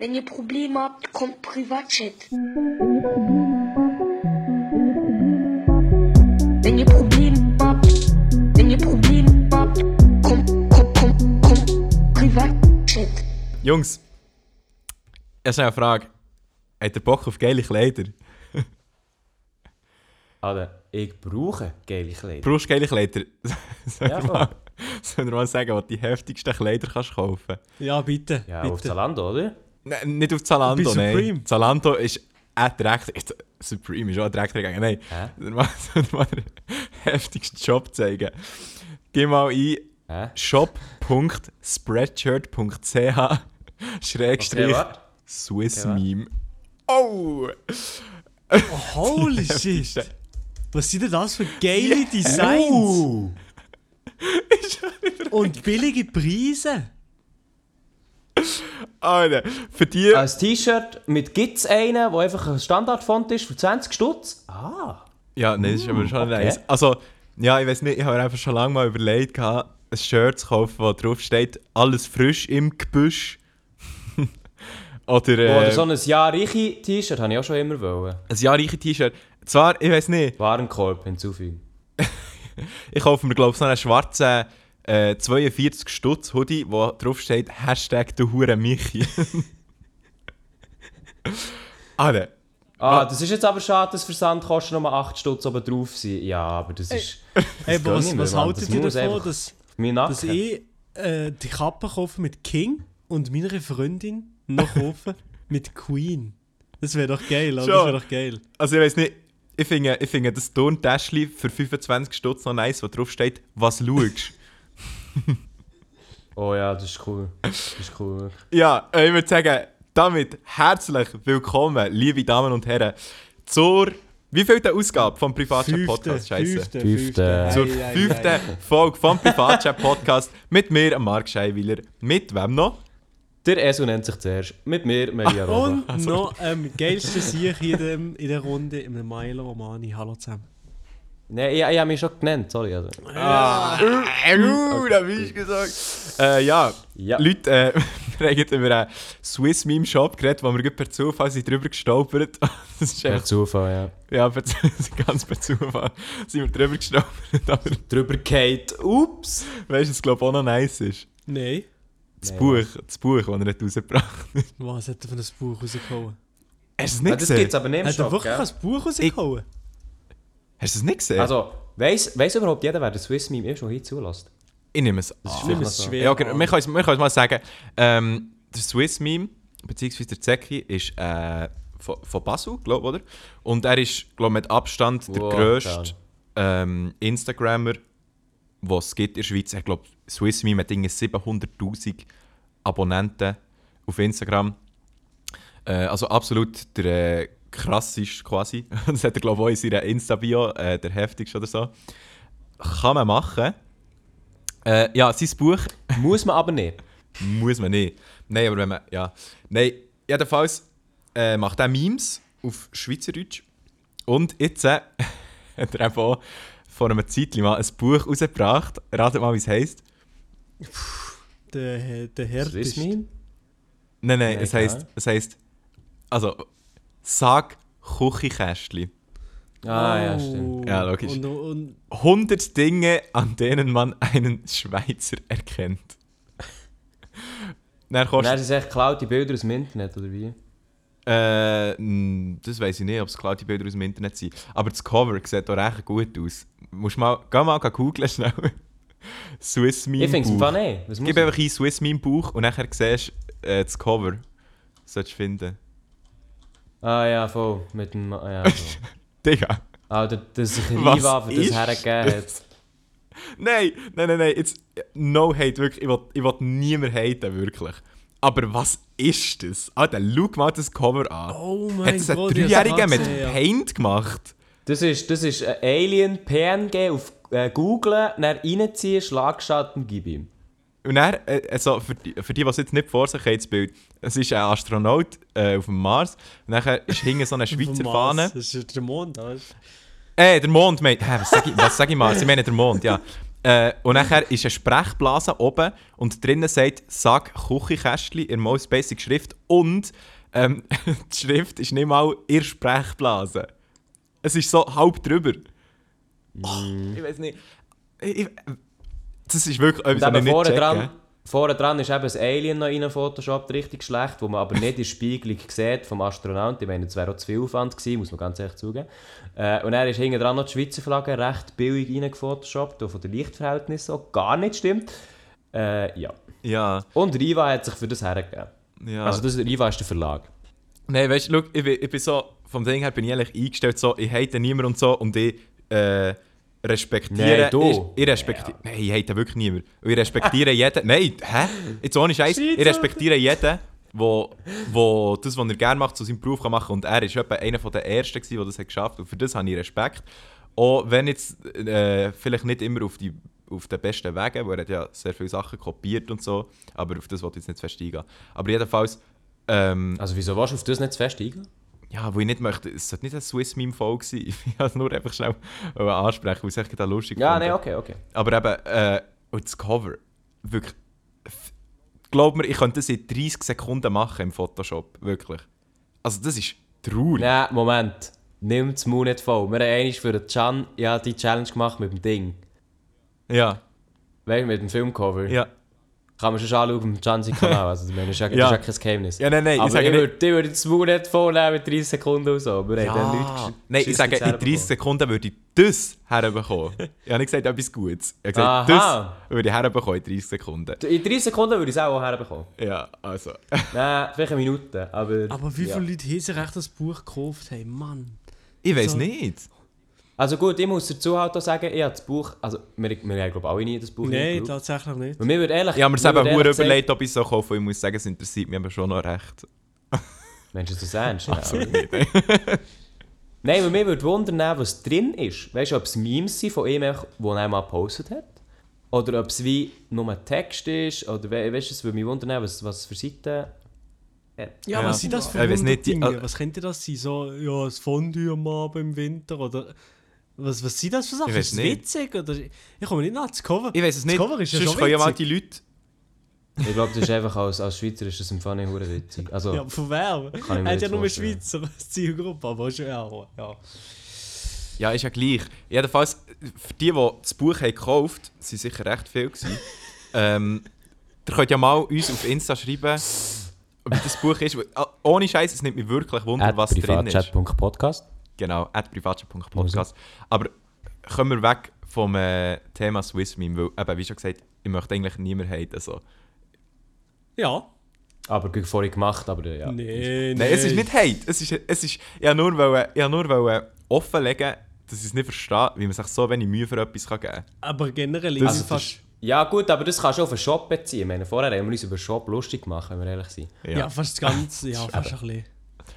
Wenn ihr Probleme habt, kommt Privatchat. Wenn ihr Probleme habt, wenn ihr Probleme habt, kommt, kommt, kommt, kommt Privatchat. Jungs, ich habe eine Frage. Habt ihr Bock auf geile Kleider? Alter, ich brauche geile Kleider. Brauchst du geile Kleider? Soll Ja, voll. mal, soll mal sagen, was die heftigsten Kleider kannst kaufen Ja, bitte. Ja, bitte. auf Zalando, oder? Nein, nicht auf Zalando, Bei nein. Supreme? Zalando ist ein Dreck... Supreme ist auch ein Dreck gegangen. Nein, Hä? ich mal den heftigsten Job zeigen? Geh mal ein shop.spreadshirt.ch Schrägstrich. Swiss Okay, Meme. Oh! Holy shit. Was sind denn das für geile Designs? Uh. Und billige Preise. Alter, für die... Ein T-Shirt mit Gitz einen, der einfach ein Standardfont ist für 20 Stutz. Ah. Ja, nein, das ist aber schon okay. nice. Also, ja, ich weiß nicht, ich habe mir einfach schon lange mal überlegt, ein Shirt zu kaufen, wo drauf steht, alles frisch im Gebüsch. Oder Oder äh, so ein Jahr reiche T-Shirt habe ich auch schon immer wollen. ein jahrreiche T-Shirt. Zwar, ich weiß nicht, Warenkorb hinzufügen. ich kaufe mir, glaube ich, so einen schwarzen äh, 42 Stutz Hoodie, wo drauf steht, Hashtag du Hure Michi. Alter, Ah, das ist jetzt aber schade, dass Versandkosten nochmal 8 Stutz oben drauf sind. Ja, aber das ist... Hey, das was, gönn ich mir, was haltet Das ihr davon, dass, dass ich äh, die Kappe kaufe mit King und meiner Freundin noch kaufe mit Queen? Das wäre doch geil, oder? Das wäre doch geil. also ich weiß nicht, ich finde, ich finde das Turntäschchen für 25 Stutz noch nice, wo drauf steht, was schaust. Oh ja, das ist cool. Das ist cool. Ja, äh, ich würde sagen, damit herzlich willkommen, liebe Damen und Herren, zur wievielte Ausgabe vom Privatchat Podcast? Scheiße. fünfte, Fünfte. Zur fünften. Folge vom Privatchat Podcast mit mir, Marc Scheiwiller. Mit wem noch? Der Esu nennt sich zuerst. Mit mir, Maria Rosa. Und noch am geilsten Sieg in, dem, in der Runde, im Milo Romani. Hallo zusammen. Nein, ich, ich habe mich schon genannt, sorry. Also. Ah, uh, da bin ich gesagt. Äh, ja, Ja. Leute, äh, wir haben über einen Swiss Meme Shop geredet, wo wir gerade per Zufall sind drüber gestolpert. Das ist Per echt, Zufall, ja. ja, per, ganz per Zufall sind wir drüber gestolpert. Aber Drüber geht. Ups. weißt du, was glaube ich auch noch nice ist? Nein. Das Nein, Buch, das Buch, das er nicht rausgebracht hat. Was hat er von das Buch rausgehauen? Hast du es Ja, nicht das gesehen? gibt es aber nicht im Hat er Shop, wirklich gell? ein Buch rausgehauen? Hast du es nicht gesehen? Also, weiss, weiss überhaupt jeder, wer der Swiss Meme ist, der hier zulässt? ich nehme es Das ist an. Nimm noch es so. schwer Ja, genau. Wir können es wir können es mal sagen. Ähm, der Swiss Meme, beziehungsweise der Zeki, ist äh, von, von Basel, glaube ich, oder? Und er ist, glaube ich, mit Abstand der Wow, grösste ähm, Instagrammer, den es gibt in der Schweiz. Ich glaube, Swiss Meme hat irgendwie 700'000 Abonnenten auf Instagram. Äh, also absolut der äh, krasseste quasi. Das hat er, glaube ich, auch in seiner Insta-Bio, äh, der heftigste oder so. Kann man machen. Äh, ja, sein Buch Muss man aber nicht. muss man nicht. Nein, aber wenn man. Ja. Nein, jedenfalls äh, macht er Memes auf Schweizerdeutsch. Und jetzt äh, hat er eben auch vor einem Zeitchen mal ein Buch rausgebracht. Ratet mal, wie es heisst. Der, der härteste. Meme? Nein, nein, Ja, es heisst. Es heisst. Also, sag Küchenkästchen. Ah, ja, stimmt. Ja, logisch. Und, und 100 Dinge, an denen man einen Schweizer erkennt. Dann kostet dann sind es echt geklaute Bilder aus dem Internet, oder wie? Äh, das weiß ich nicht, ob es die Bilder aus dem Internet sind. Aber das Cover sieht auch recht gut aus. Musst mal, geh mal googeln schnell. Swiss Meme Ich finde es muss Gib einfach ein Swiss Meme Buch und nachher siehst du äh, das Cover. Solltest du finden. Ah ja, voll. Mit dem... ah, Ja, voll. Digga. Alter, dass sich ein Riva für das ist hergegeben hat. das? Nein, nein, nein, nein. Jetzt, no hate, wirklich. Ich will, ich will niemand haten, wirklich. Aber was ist das? Alter, schau mal das Cover an. Oh Hat mein es ein Gott, ich hab's Dreijähriger gerade mit ja. Paint gemacht? Das ist, das ist ein Alien PNG auf äh, Google, dann reinziehen, Schlagschatten, gib ihm. Und dann, äh, also für die, für die, die es jetzt nicht vor sich haben, das Bild, es ist ein Astronaut äh, auf dem Mars. Und dann ist hinten so eine Schweizer Fahne. Mars. Das ist der Mond, weißt Äh, der Mond, mate. Hä, was sag ich, was sag ich Mars? Ich meine der Mond, ja. Äh, und nachher ist eine Sprechblase oben und drinnen sagt «Sag Küchenkästchen» in Most Basic Schrift und ähm, die Schrift ist nicht mal in Sprechblase. Es ist so halb drüber. Oh, ich weiß nicht. Ich, ich, das ist wirklich etwas, was ich nicht vorne dran, vorne dran ist eben das Alien noch rein Photoshop richtig schlecht, wo man aber nicht in der Spiegelung sieht vom Astronaut. Ich meine, das wäre auch zu viel Aufwand gewesen, muss man ganz ehrlich zugeben. Äh, und er ist hinten dran noch die Schweizer Flagge recht billig reingefotoshoppt, auch von den Lichtverhältnissen so gar nicht stimmt. Äh, ja. Ja, Und Riva hat sich für das hergegeben. ja. Also das, Riva ist der Verlag. Nein, weißt du, ich, bin- ich bin so, vom Ding her bin ich ehrlich eingestellt, so, ich hate niemand und so und ich äh, respektiere. Nein, du. Ich, ich respektiere. Nein, ich hate wirklich niemand. Ich respektiere jeden. Nein, hä? Jetzt ohne Scheiß. Ich respektiere jeden, wo, wo das, was er gerne macht, zu seinem Beruf kann machen Und er war etwa einer der Ersten, der das hat geschafft hat. Und für das habe ich Respekt. Auch wenn jetzt äh, vielleicht nicht immer auf, die, auf den besten Wegen, wo er hat ja sehr viele Sachen kopiert und so, aber auf das wollte ich jetzt nicht fest eingehen. Aber jedenfalls. Ähm, Also wieso warst du auf das nicht zu fest eingehen? Ja, wo ich nicht möchte, es sollte nicht ein Swiss Meme Folge sein. Ich wollte es nur einfach schnell ansprechen, weil es echt lustig Ja, nein, okay, okay. Aber eben, äh, und das Cover, wirklich, glaub mir, ich könnte das in 30 Sekunden machen im Photoshop, wirklich. Also das ist traurig. Nein, Moment. Nimm das Mund nicht voll. Wir haben einmal für den Can ja, die Challenge gemacht mit dem Ding. Ja, Weißt du, mit dem Filmcover. ja. Kann man schon anschauen auf dem Can sein Kanal. Also, ich meine, das ist ja, das Ja. ist ja kein Geheimnis. Ja, nein, nein, ich Aber sage ich würde, ich würde das Mund nicht voll nehmen mit 30 Sekunden oder so. Haben Leute ja. gesch- Nein, ich sage, in selber 30 Sekunden würde ich das herbekommen. ich habe nicht gesagt, etwas Gutes. Ich habe Aha. gesagt, das würde ich herbekommen in 30 Sekunden. In 30 Sekunden würde ich es auch herbekommen. Ja, also. Nein, vielleicht eine Minute. Aber, Aber wie ja. viele Leute haben sich echt das Buch gekauft? Hey, Mann. Ich weiß So. nicht. Also gut, ich muss dazu halt auch sagen, ich habe das Buch... Also, wir, wir haben glaube ich alle nie das Buch Nein, tatsächlich nicht. Und mir würde ehrlich... Ich habe mir es eben überlegt, ob ich es so kaufe. Ich muss sagen, es interessiert mich aber schon noch recht. Mensch, ist das ernst? Ja, nicht. Nein, aber mir würde wundern, was drin ist. Weißt du, ob es Memes sind von ihm, die er mal gepostet hat? Oder ob es wie nur ein Text ist? Oder we weißt du, es würde mich wundern, was, was für Seiten. Ja, Ja. was sind das für weiß nicht, Dinge? Was könnte das sein? So, ja, das Fondue am Abend im Winter oder... Was, was sind das für Sachen? Ich weiß ist es nicht. witzig? Oder, ich komme nicht nach das Cover. Ich weiß es nicht. Das Cover ist ja Sonst schon mal witzig. die Leute. Ich glaube, das ist einfach als, als Schweizer ist das im Fall nicht hure witzig. Also, Ja, von ich Er hat ja nur. Schweizer als Zielgruppe, aber schon ja. ja. Ja, ist ja gleich. Jedenfalls, für die, die das Buch haben gekauft haben, sind sicher recht viele. gewesen. ähm, ihr könnt ja mal uns auf Insta schreiben, wie das Buch ist. Ah, Ohne Scheiß, es nimmt mich wirklich Wunder, at was drin ist. privatchat.podcast. Genau, at privatchat.podcast. Aber kommen wir weg vom äh, Thema Swiss Meme, weil, eben, wie schon gesagt, ich möchte eigentlich niemand haten. Also. Ja. Aber gut vorhin gemacht, aber äh, ja. Nee, nee. Nein, es ist nicht Hate. Es ist, es ist, ich wollte nur, wollen- ich nur wollen offenlegen, dass ich es nicht verstehe, wie man sich so wenig Mühe für etwas kann geben kann. Aber generell Das ist ist fast... Ja, gut, aber das kannst du auf einen Shop beziehen. Ich meine, vorher haben wir uns über den Shop lustig gemacht, wenn wir ehrlich sind. Ja. fast das Ganze. Ja, fast ein bisschen.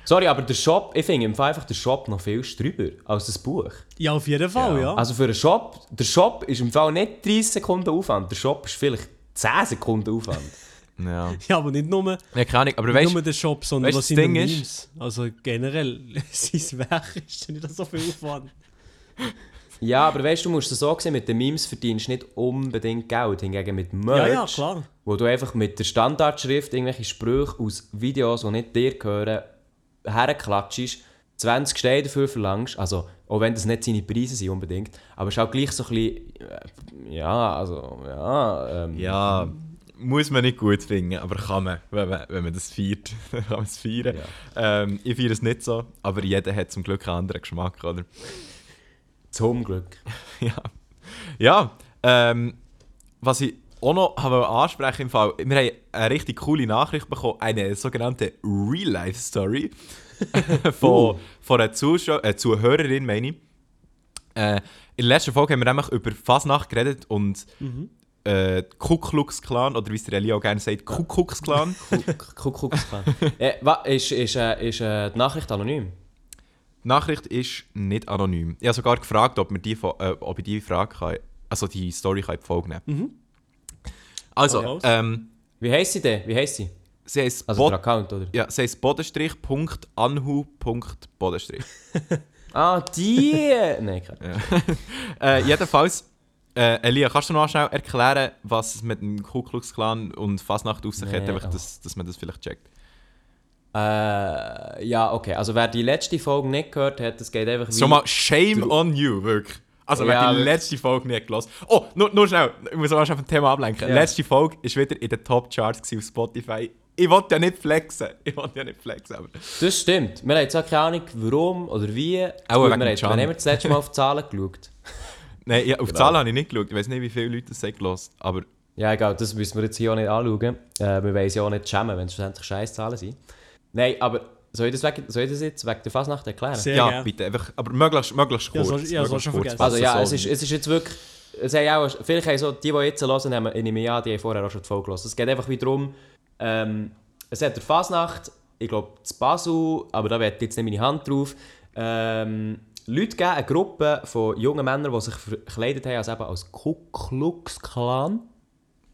Sorry, aber der Shop, ich finde im Fall einfach der Shop noch viel drüber als das Buch. Ja, auf jeden Fall, ja. Also für einen Shop, der Shop ist im Fall nicht 30 Sekunden Aufwand, der Shop ist vielleicht 10 Sekunden Aufwand. Ja. ja, aber nicht nur, Ja, keine Ahnung, aber nicht weißt nur der Shop, sondern weißt, was das sind die Ding ist- Memes. Also generell, sein Werk ist ja nicht so viel Aufwand. ja, aber weißt du, du musst es so sehen, mit den Memes verdienst du nicht unbedingt Geld, hingegen mit Merch, Ja, ja, klar. wo du einfach mit der Standardschrift irgendwelche Sprüche aus Videos, die nicht dir gehören, herklatschst, 20 Steine dafür verlangst, also auch wenn das nicht seine Preise sind unbedingt, aber es ist auch gleich so ein bisschen, äh, ja, also, ja, ähm, Ja, muss man nicht gut finden, aber kann man, wenn man, wenn man das feiert. kann man es feiern. Ähm, ich feiere es nicht so, aber jeder hat zum Glück einen anderen Geschmack, oder? zum Glück. ja. Ja, ähm, was ich auch noch habe ansprechen im Fall, wir haben eine richtig coole Nachricht bekommen, eine sogenannte Real-Life-Story von, von einer Zuschau äh, Zuhörerin, meine ich. Äh, in der letzten Folge haben wir nämlich über Fasnacht geredet und äh, Ku Klux Klan, oder wie es der Elia auch gerne sagt, Ku Klux Klan. Kuckucksklan. äh, ist, ist, äh, ist äh, die Nachricht anonym? Die Nachricht ist nicht anonym. Ich habe sogar gefragt, ob, wir die, äh, ob ich die Frage kann, also die Story kann in die Folge nehmen Also, Hau raus. ähm, Wie heisst sie denn? Wie heisst sie? sie heisst Also Bod- der Account, oder? Ja, sie heisst Bodenstrich, Punkt, Anhu, Punkt, Bodenstrich. Ah, die! Nein, keine äh, jedenfalls Äh, Elia, kannst du noch schnell erklären, was es mit dem Ku Klux Klan und Fasnacht auf sich hat, Nee, einfach, oh. dass, dass man das vielleicht checkt? Äh, ja, okay. Also wer die letzte Folge nicht gehört hat, es geht einfach So wie- mal Shame on you, wirklich. Also, wer Ja, die wirklich. letzte Folge nicht gelassen Oh, nur, nur schnell, ich muss auch schon vom Thema ablenken. Ja. Letzte Folge war wieder in den Top Charts auf Spotify. Ich wollte ja nicht flexen. Ich wollte ja nicht flexen, aber. Das stimmt. Wir haben zwar keine Ahnung, warum oder wie. Auch wegen wir haben, wann haben wir das letzte Mal auf die Zahlen geschaut? Nein, ich, auf die Genau. Zahlen habe ich nicht geschaut. Ich weiß nicht, wie viele Leute das haben gelassen. Aber Ja, egal, das müssen wir jetzt hier auch nicht anschauen. Äh, wir wollen ja auch nicht schämen, wenn es schlussendlich Scheißzahlen sind. Nein, aber soll ich das, wegen, soll ich das jetzt wegen der Fasnacht erklären? Sehr ja, gerne. bitte. Einfach, aber möglichst, möglichst Ja, kurz. so- ja, so möglichst schon kurz, Also ja, es ist, es ist jetzt wirklich... Es haben auch, vielleicht haben so, die, die jetzt hören, haben, ich nehme ja, die haben vorher auch schon die Folge gehört. Es geht einfach wieder darum, ähm, es hat der Fasnacht, ich glaube, zu Basel, aber da werde jetzt nicht meine Hand drauf, ähm, Leute geben, eine Gruppe von jungen Männern, die sich verkleidet haben als, eben als Ku Klux Klan.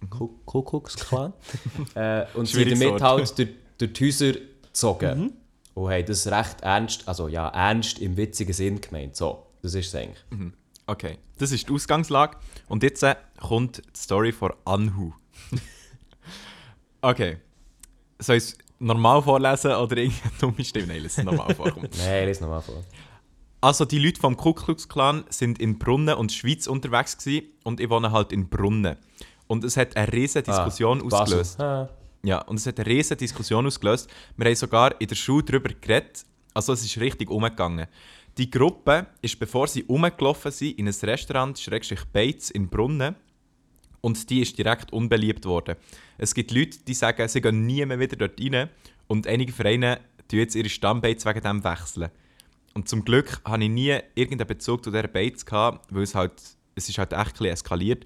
Ku Ku Klux Klan. äh, und Schwieriges damit halt durch, durch die Häuser gezogen. Und haben das recht ernst, also ja, ernst im witzigen Sinn gemeint. So, das ist es eigentlich. Okay, das ist die Ausgangslage. Und jetzt äh, kommt die Story von Anhu. okay. Soll ich es normal vorlesen oder irgendeine dumme Stimme? Nein, lass es normal vorkommen. Nein, lies nochmal vor. Also die Leute vom Ku Klux Klan sind in Brunnen und Schweiz unterwegs gewesen, und ich wohne halt in Brunnen. Und es hat eine riesige Diskussion Ah, ausgelöst. Ah. Ja, und es hat eine riesige Diskussion ausgelöst. Wir haben sogar in der Schule darüber geredet. Also es ist richtig umgegangen. Die Gruppe ist, bevor sie umgelaufen sind, in ein Restaurant, Schrägstrich Bates in Brunnen. Und die ist direkt unbeliebt worden. Es gibt Leute, die sagen, sie gehen nie mehr wieder dort rein. Und einige Vereine tun jetzt ihre Stammbates wegen dem wechseln. Und zum Glück hatte ich nie irgendeinen Bezug zu dieser Bates, gehabt, weil es halt, es ist halt echt ein eskaliert.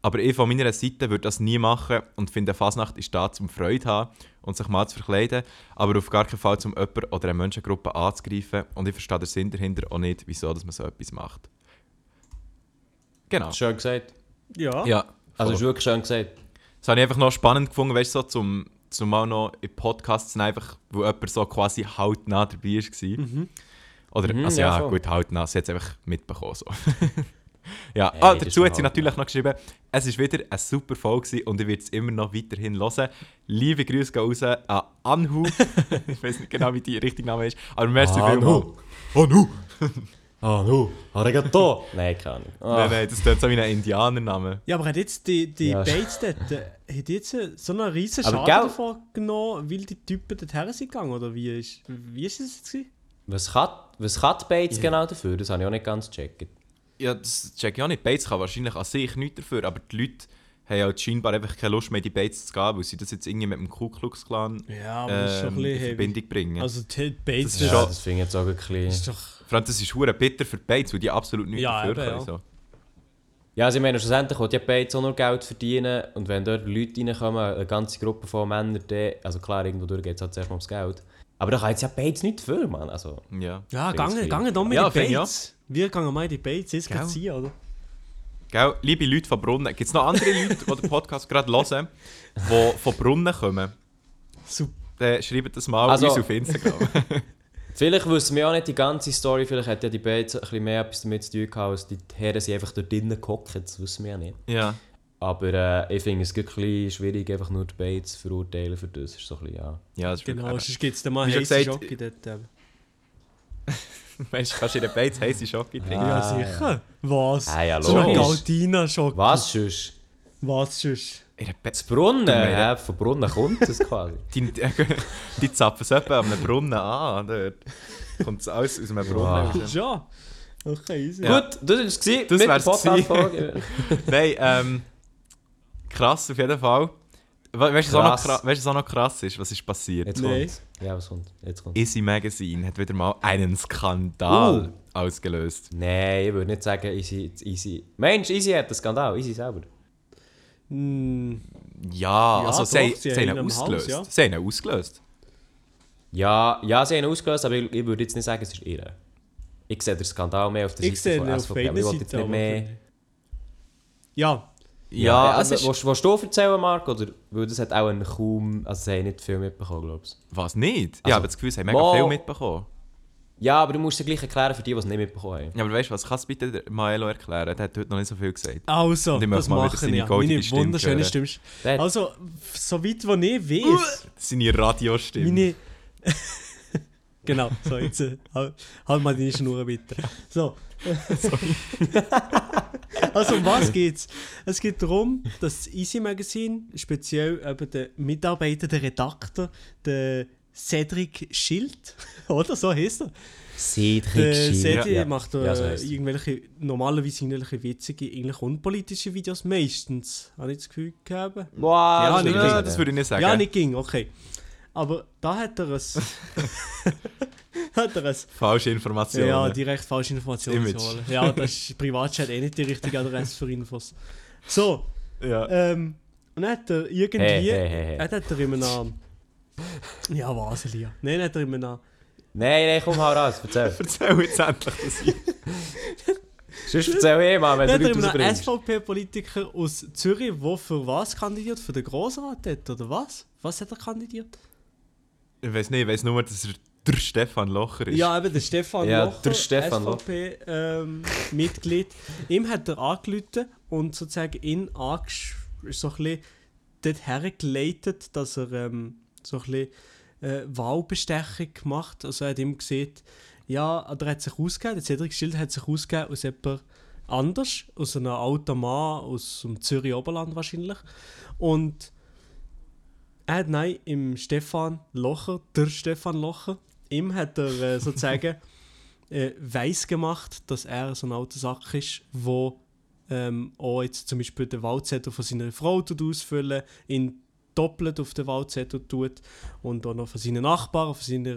Aber ich von meiner Seite würde das nie machen und finde, Fasnacht ist da, zum Freude zu haben und sich mal zu verkleiden, aber auf gar keinen Fall, um jemanden oder eine Menschengruppe anzugreifen. Und ich verstehe den Sinn dahinter auch nicht, wieso dass man so etwas macht. Genau. Schön gesagt. Ja. Ja, Also, ist wirklich schön gesagt. Das habe ich einfach noch spannend gefunden, weißt du, so zum, zum mal noch in Podcasts einfach, wo jemand so quasi hautnah dabei war. Oder, Mhm, also ja, ja, gut, hautnah, sie hat es einfach mitbekommen. So. ja, Hey, ah, das dazu hat sie hautnah. natürlich noch geschrieben, es war wieder eine super Folge gewesen und ich werde es immer noch weiterhin hören. Liebe Grüße gehen raus an Anhu. ich weiß nicht genau, wie die richtige Name ist, aber merci vielmals. Anhu! Ah, nu, arigato. Nein, keine Ahnung. Nein, Ah, nein, das ist so wie ein Indianername. Ja, aber hat jetzt die, die Ja. Bates dort, äh, hat jetzt äh, so einen riesen Schaden gell- davon genommen, weil die Typen dorthin sind gegangen, oder wie ist, wie ist das jetzt gewesen? was kann, was die Bates genau dafür? Das habe ich auch nicht ganz gecheckt. Ja, das check ich auch nicht. Bates kann wahrscheinlich an sich nichts dafür, aber die Leute haben halt scheinbar einfach keine Lust mehr, in die Bates zu gehen, weil sie das jetzt irgendwie mit dem Ku Klux Klan Ja, aber das ist schon ähm, ein in bisschen heavy. Verbindung bringen. Also die Bates Das ist Ja, schon- das finde ich jetzt auch ein bisschen... ist doch... Vor allem, das ist hure bitter für die Bates, weil die absolut nichts Ja, dafür eben, können. ja. So. Ja, also ich meine, schlussendlich will die Bates auch nur Geld verdienen und wenn dort Leute reinkommen, eine ganze Gruppe von Männern, dann, also klar, irgendwo durch geht es halt zuerst mal ums Geld. Aber da kann jetzt ja Bates nicht dafür, Mann. Also, Ja. Ja, gange, gange doch mit Ja, die Bates. Wir gehen mal in die Bates, jetzt geht's hier, oder? Gell, liebe Leute von Brunnen, gibt es noch andere Leute, die den Podcast gerade hören, die von Brunnen kommen? Super. Dann schreibt das mal Also- uns auf Instagram. vielleicht wissen wir auch nicht die ganze Story, vielleicht hat ja die Bates ein bisschen mehr etwas damit zu tun gehabt, als die Herren sind einfach dort drinnen gehockt, das wissen wir ja nicht. ja. Aber äh, ich finde es ein bisschen schwierig, einfach nur die Bates zu verurteilen für das. ist so ein bisschen, ja. ja, das ist Genau, wirklich sonst gibt es dann mal heiße gesagt, Schocke dort. ähm. Meinst du, kannst du in den Bates heiße Schocke trinken? Ah, Ja, sicher. Was? Ah, ja, so eine logisch. Galdina-Schocke. Was sonst? Was sonst? Das Brunnen, ja, von Brunnen kommt das quasi. Die, die zapfen es etwa an einem Brunnen an. Dort kommt es alles aus einem Brunnen Wow. Ja. Okay, easy. Ja. Gut, das war es. Das mit der wär's gewesen. Podcast-Folge. Nein, ähm, krass auf jeden Fall. We weißt du, was auch noch Krass. ist? Was ist passiert? Jetzt Nein. kommt's. Ja, was kommt? Jetzt kommt. Easy Magazine hat wieder mal einen Skandal Uh. ausgelöst. Nein, ich würde nicht sagen, Easy. Easy. Mensch, Easy hat einen Skandal, Easy selber. Hm, Ja, Ja, also doch, sie, sie sie haben ihn ausgelöst. Hals, ja. Sie haben ihn ausgelöst. Ja, ja, sie haben ihn ausgelöst, aber ich, ich würde jetzt nicht sagen, es ist ihre. Ich sehe den Skandal mehr auf der ich Seite von SVP, aber ich will jetzt nicht mehr... Ja, Ja, also, es ist... willst, willst du erzählen, Marc? Oder? Weil das hat auch einen kaum... Also sie haben nicht viel mitbekommen, glaube ich. Was nicht? ich Also, habe das Gefühl, sie haben mega mal- viel mitbekommen. Ja, aber du musst es gleich erklären für die, die es nicht mitbekommen haben. Ja, aber weißt du was, kannst du bitte Maelo erklären? Der hat heute noch nicht so viel gesagt. Also, Und ich das mal machen goldige Meine Stimme wunderschöne. Stimme. Hat- Also, soweit wo ich weiß, Seine Radiostimme. meine... genau, so jetzt äh, halt, halt mal deine Schnur bitte. So. also um was geht's? Es geht darum, dass das Easy Magazine, speziell eben der Mitarbeiter, der Redakteur, der Cedric Schild, oder so heißt er, Cedric Der Schild. Sedi Ja. macht Ja, so irgendwelche, normalerweise irgendwelche witzige, eigentlich unpolitische Videos, meistens, habe ich das Gefühl gehabt. Boah, Ja, das nicht das würde ich nicht sagen. Ja, nicht ging, okay. Aber da hat er es. hat er es. Falsche Informationen. Ja, direkt falsche Informationen Image. holen. Ja, das ist Privatchat eh nicht die richtige Adresse für Infos. So, ja. ähm, und dann hat er irgendwie. Hey, hey, hey, hey. Hat er immer noch. Ja, was, Elia? Nein, hat er immer noch. Nein, nein, komm, hau raus, erzähl. Erzähl jetzt endlich das hier. Sonst erzähl eh mal, wenn du hat er Leute immer noch rausbringst. SVP-Politiker aus Zürich, der für was kandidiert? Für den Grossrat dort, oder was? Was hat er kandidiert? Ich weiß nicht, ich weiß nur, dass er der Stefan Locher ist. Ja, eben der Stefan Ja, Locher, der Stefan. SVP-Mitglied. Ihm hat er angerufen und sozusagen ihn angesch so ein bisschen dort hergeleitet, dass er ähm, so ein bisschen äh, Wahlbestechung gemacht Also er hat ihm gesagt, ja, er hat sich ausgegeben, der Cedric Schild hat sich ausgegeben aus jemand anders, aus einem alten Mann aus dem Zürich Oberland wahrscheinlich. Und er hat nein, im Stefan Locher, der Stefan Locher, ihm hat er äh, sozusagen äh, weiss gemacht, dass er so ein alter Sack ist, wo ähm, auch jetzt zum Beispiel den Wahlzettel von seiner Frau tut ausfüllen, ihn doppelt auf den Wahlzettel tut und auch noch von seinen Nachbarn, von seiner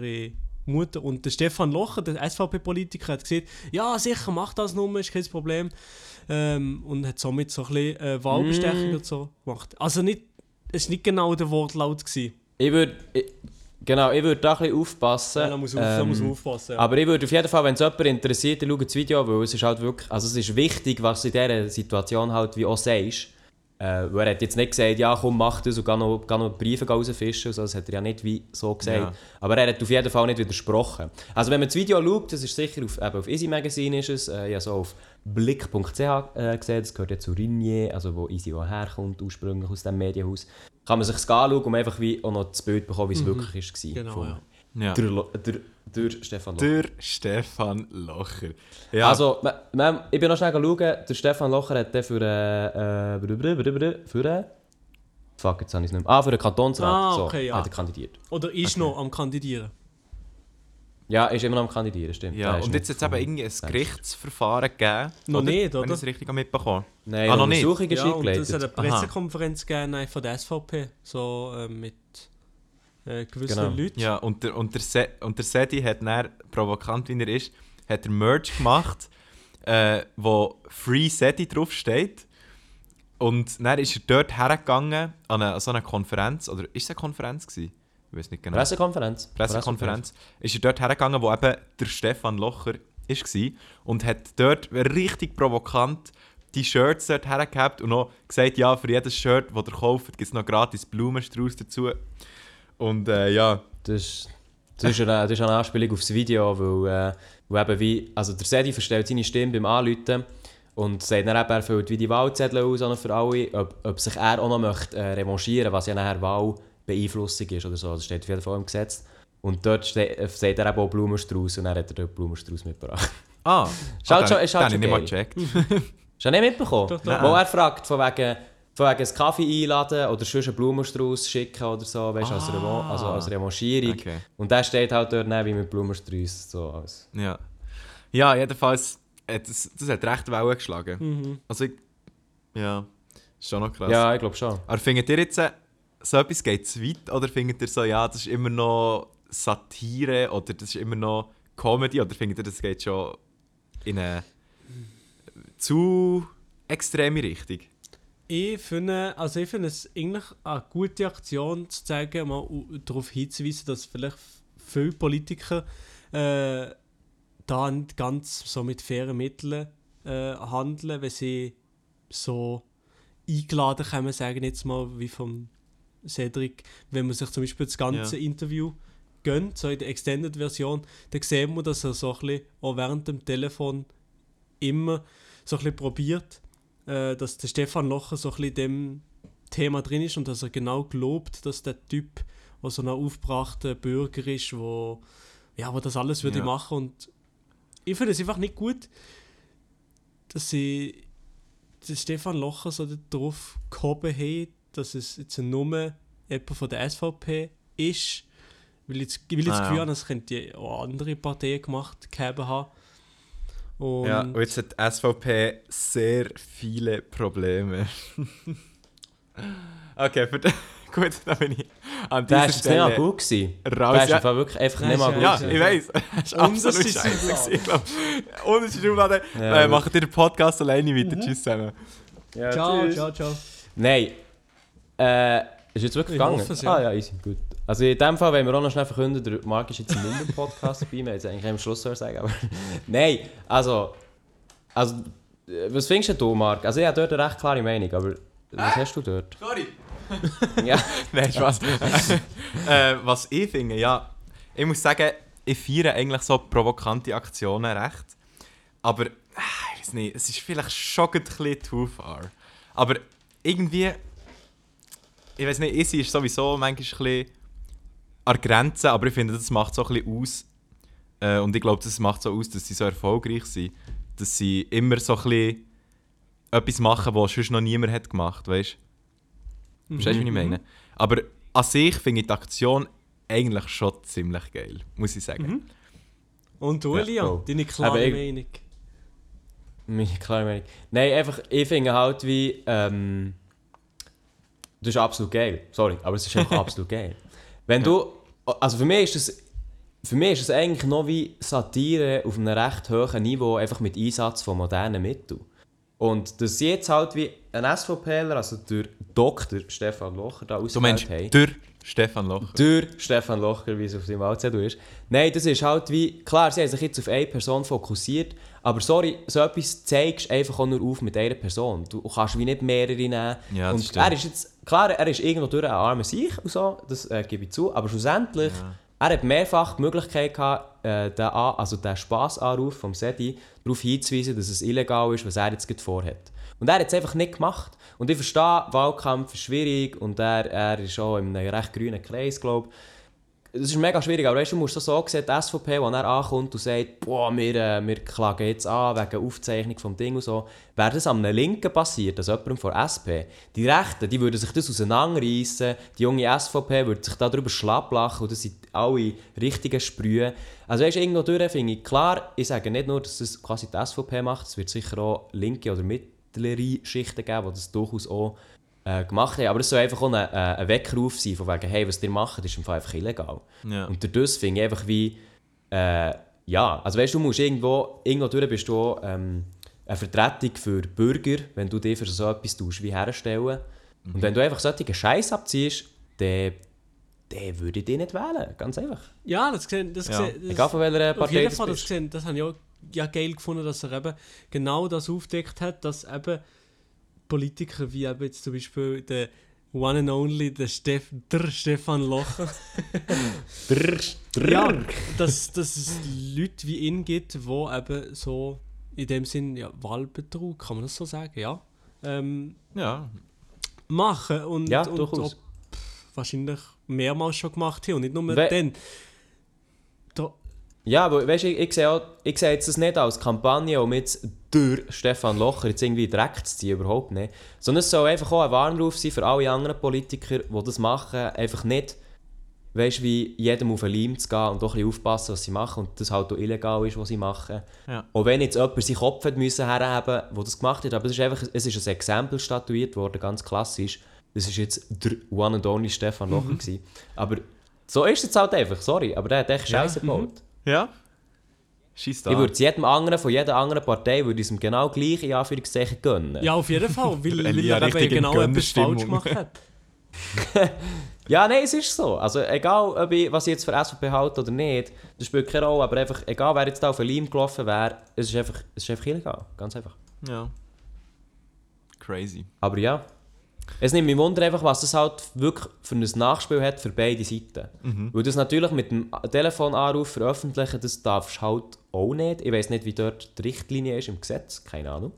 Mutter. Und der Stefan Locher, der SVP-Politiker, hat gesagt, ja sicher, mach das nur, ist kein Problem. Ähm, und hat somit so ein bisschen äh, Wahlbestechung Mm. und so gemacht. Also nicht, es war nicht genau der Wortlaut. Gewesen. Ich würde... Genau, ich würde da ein bisschen aufpassen. Ja, da muss, auf, da muss Ähm, aufpassen. Ja. Aber ich würde auf jeden Fall, wenn es jemand interessiert, dann schau das Video an, weil es ist halt wirklich, also es ist wichtig, was du in dieser Situation halt wie auch sagst. Äh, er hat jetzt nicht gesagt, ja komm, mach das und geh noch, geh noch Briefe rausfischen, und so, das hat er ja nicht wie so gesagt. Ja. Aber er hat auf jeden Fall nicht widersprochen. Also wenn man das Video schaut, das ist sicher auf, eben auf Easy Magazine ist es, äh, ja so auf blick.ch äh, gesehen, das gehört ja zu Ringier, also wo Easy auch herkommt, ursprünglich aus dem Medienhaus. Kann man sich das anschauen, um einfach wie auch noch das Bild bekommen, wie es wirklich war. Genau, vom- ja. Lo- der, der Stefan Locher. Der Stefan Locher. Ja, Also, ma- ma- ich bin noch schnell schauen, der Stefan Locher hat den für äh, äh, für äh, Fuck, jetzt habe ich es nicht mehr. Ah, für den Kantonsrat. Ah, so, okay, ja. hat er kandidiert. Oder ist noch am Kandidieren. Ja, ist immer noch am Kandidieren, stimmt. ja. Und jetzt nicht hat es eben irgendwie ein Gerichtsverfahren gegeben. Noch nicht, Wenn oder? ich es richtig mitbekommen Nein, Ah, noch nicht? Ist Ja, und es hat eine Pressekonferenz gegeben nein, von der SVP, so äh, mit äh, gewissen Genau. Leuten. Ja, und der, und der, Se und der Sedi hat dann, provokant wie er ist, hat er Merch gemacht, äh, wo Free Sedi draufsteht. Und dann ist er dort hergegangen an eine, an so eine Konferenz, oder ist es eine Konferenz gewesen? Ich weiß nicht genau. Pressekonferenz. Pressekonferenz, ist er dort hergegangen, wo eben der Stefan Locher war und hat dort richtig provokant die Shirts dort hergehabt und noch gesagt, ja, für jedes Shirt, das ihr kauft, gibt es noch gratis Blumenstrauß dazu. Und äh, ja, Das, das, ist eine, das ist eine Anspielung aufs Video, weil, äh, weil eben wie, also der Sedi verstellt seine Stimme beim Anrufen und sagt dann eben, er füllt wie die Wahlzettel aus auch für alle, ob, ob sich er auch noch möchte äh, revanchieren, was ja nachher Wahlbeeinflussung ist oder so, das steht auf jeden Fall im Gesetz. Und dort ste äh, er eben auch Blumenstrauß und dann hat er dort Blumenstrauß mitgebracht. ah, Ist halt ah, schon- den- ist halt schon ich nicht mal gecheckt. Hast du nicht mitbekommen? Doch, doch. Wo er fragt, von wegen, von wegen einen Kaffee einladen oder sonst einen Blumenstrauß schicken oder so, weißt du, als, Ah. Revan also als Revanchierung. Okay. Und der steht halt dort neben mit Blumenstrauß. So als. Ja. ja, jedenfalls, äh, das, das hat recht Wellen geschlagen. Mhm. Also ich, ja, ist schon noch krass. Ja, ich glaube schon. Aber findet ihr jetzt, äh, so etwas geht zu weit oder findet ihr so, ja, das ist immer noch Satire oder das ist immer noch Comedy oder findet ihr, das geht schon in eine zu extreme Richtung? Ich finde, also ich finde es eigentlich eine gute Aktion zu zeigen, mal darauf hinzuweisen, dass vielleicht viele Politiker äh, da nicht ganz so mit fairen Mitteln äh, handeln, wenn sie so eingeladen kommen, sagen jetzt mal, wie vom Cedric, wenn man sich zum Beispiel das ganze Interview gönnt, so in der Extended-Version, dann sehen wir, dass er so ein bisschen auch während dem Telefon immer so ein bisschen probiert, äh, dass der Stefan Locher so ein bisschen in dem Thema drin ist und dass er genau glaubt, dass der Typ, der so ein aufgebrachter Bürger ist, wo, ja, wo das alles würde Ja. machen und ich finde es einfach nicht gut, dass sie den Stefan Locher so darauf gehoben haben, dass es jetzt nur jemand von der SVP ist, weil ich, jetzt- weil ich das Ah, Gefühl ja. habe, das könnte auch andere Parteien gemacht haben. Und Ja, und jetzt hat die SVP sehr viele Probleme. okay, für gut, dann bin ich an Der dieser war jetzt nicht mal Stelle gut. Gewesen. Der raus. ist Ja, einfach wirklich einfach nicht mal gut. ja, gewesen. ich weiß. Das ist Unterste absolut scheiße. Unterste Schublade. Ja, äh, macht ihr den Podcast alleine weiter. Mhm. Tschüss zusammen. Ja, ciao, tschüss. ciao, ciao. Nein. Äh, ist jetzt wirklich Ich gegangen? hoffe es, ja. Ah ja, easy, gut. Also in dem Fall wollen wir auch noch schnell verkünden, der Marc ist jetzt nicht im Podcast wir hätten es eigentlich am Schluss sollen sagen, aber... Nein, also... Also, äh, was findest du, Marc? Also ich habe dort eine recht klare Meinung, aber was hast du dort? Sorry. Ja. Nein, Spaß. äh, was ich finde, ja, ich muss sagen, ich feiere eigentlich so provokante Aktionen recht. Aber, äh, ich weiß nicht, es ist vielleicht schon ein bisschen too far. Aber irgendwie, ich weiß nicht, Easy ist sowieso manchmal ein bisschen an der Grenze, aber ich finde, das macht so ein bisschen aus. Äh, und ich glaube, das macht so aus, dass sie so erfolgreich sind. Dass sie immer so ein bisschen etwas machen, was sonst noch niemand hat gemacht, weißt du? Verstehst du, wie ich meine? Aber an sich finde ich die Aktion eigentlich schon ziemlich geil, muss ich sagen. Und du, Ja, voll. deine klare ich- Meinung. Meine klare Meinung. Nein, einfach, ich finde halt wie, ähm, das ist absolut geil. Sorry, aber es ist einfach absolut geil. Wenn du, also für mich ist es, für mich ist es eigentlich noch wie Satire auf einem recht hohen Niveau, einfach mit Einsatz von modernen Mitteln. Und dass sie jetzt halt wie ein SVPler, also der Dr. Stefan Locher da Du ausgewählt meinst haben. der Stefan Locher. Durch Stefan Locher, wie es auf seinem Wahlzettel ist. Nein, das ist halt wie, klar, sie haben sich jetzt auf eine Person fokussiert, aber sorry, so etwas zeigst du einfach auch nur auf mit einer Person. Du kannst wie nicht mehrere nehmen. Ja, das und stimmt. er ist jetzt, klar, er ist irgendwo durch ein armer Sieg und so, das äh, gebe ich zu, aber schlussendlich, er hat mehrfach die Möglichkeit gehabt, äh, den, also den Spaßanruf vom SEDI darauf hinzuweisen, dass es illegal ist, was er jetzt gerade vorhat. Und er hat es einfach nicht gemacht. Und ich verstehe, Wahlkampf ist schwierig und er, er ist auch in einem recht grünen Kreis, glaube ich. Es ist mega schwierig, aber weißt, du musst das so sehen, die SVP, die dann ankommt und sagt, boah, wir, äh, wir klagen jetzt an wegen Aufzeichnung vom Ding und so. Wäre das am Linken passiert, also jemandem von SP, die Rechten, die würden sich das auseinanderreißen, die junge SVP würde sich darüber schlapp lachen und das sind alle richtigen Sprühe. Also weißt, irgendwo durch finde ich, klar, ich sage nicht nur, dass das quasi die SVP macht, es wird sicher auch linke oder mittlere Schichten geben, die das durchaus auch äh, gemacht haben. Aber es soll einfach auch ein, äh, ein Weckruf sein, von wegen, hey, was ihr macht, ist im Fall einfach illegal. Ja. Und durch das finde ich einfach wie, äh, ja, also weißt du, du musst irgendwo, irgendwo durch bist du auch, ähm, eine Vertretung für Bürger, wenn du dich für so etwas tust, wie herstellen. Und wenn du einfach solche Scheiß abziehst, dann, dann würde ich dich nicht wählen, ganz einfach. Ja, das gesehen, das Ja. gesehen, Egal von welcher auf Partei jeden du Fall das gesehen, das habe ich auch ja, geil gefunden, dass er eben genau das aufdeckt hat, dass eben Politiker wie eben jetzt zum Beispiel der One and Only, der, Steff, der Stefan Locher, Drrr, drrr. ja, dass, dass es Leute wie ihn gibt, die eben so in dem Sinn ja, Wahlbetrug, kann man das so sagen, ja, ähm, Ja, machen und, Ja, und pff, wahrscheinlich mehrmals schon gemacht haben und nicht nur We- dann. Ja, aber weißt ich, ich sehe auch- ich sehe jetzt das nicht als Kampagne, um jetzt durch Stefan Locher jetzt irgendwie direkt zu ziehen, überhaupt nicht. Sondern es soll einfach auch ein Warnruf sein für alle anderen Politiker, die das machen, einfach nicht, weißt du, wie jedem auf den Leim zu gehen und doch ein bisschen aufpassen, was sie machen und das halt auch illegal ist, was sie machen. Ja. Auch wenn jetzt jemand seinen Kopf hat müssen herheben, der das gemacht hat, aber es ist einfach, es ist ein Exempel statuiert worden, ganz klassisch. Das ist jetzt der One and Only Stefan Locher gewesen. Aber so ist es jetzt halt einfach, sorry, aber der hat echt Scheiße gebaut. Ja. Scheiß da. Ich würde es jedem anderen von jeder anderen Partei würde ich es ihm genau gleich in Anführungszeichen gönnen. Ja, auf jeden Fall, weil, Elia eben genau etwas falsch gemacht hat. Ja, nein, es ist so. Also egal, ob ich, was ich jetzt für SVP halte oder nicht, das spielt keine Rolle, aber einfach, egal wer jetzt da auf den Leim gelaufen wäre, es ist einfach, es ist einfach illegal, ganz einfach. Ja. Crazy. Aber ja, Es nimmt mich wunder einfach, was das halt wirklich für ein Nachspiel hat für beide Seiten. Weil das natürlich mit dem Telefonanruf veröffentlichen, das darfst du halt auch nicht. Ich weiß nicht, wie dort die Richtlinie ist im Gesetz, keine Ahnung.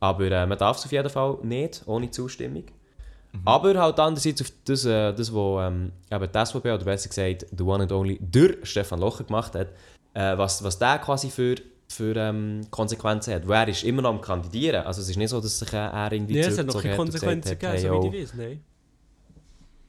Aber äh, man darf es auf jeden Fall nicht, ohne Zustimmung. Aber halt andererseits auf das, äh, das was ähm, eben die SVP, oder besser gesagt, the one and only, der Stefan Locher gemacht hat, äh, was, was der quasi für, für ähm, Konsequenzen hat. Weil er ist immer noch am Kandidieren. Also es ist nicht so, dass sich äh, er irgendwie Ja, es hat noch keine Konsequenzen gegeben, so wie ich weiß. Nein.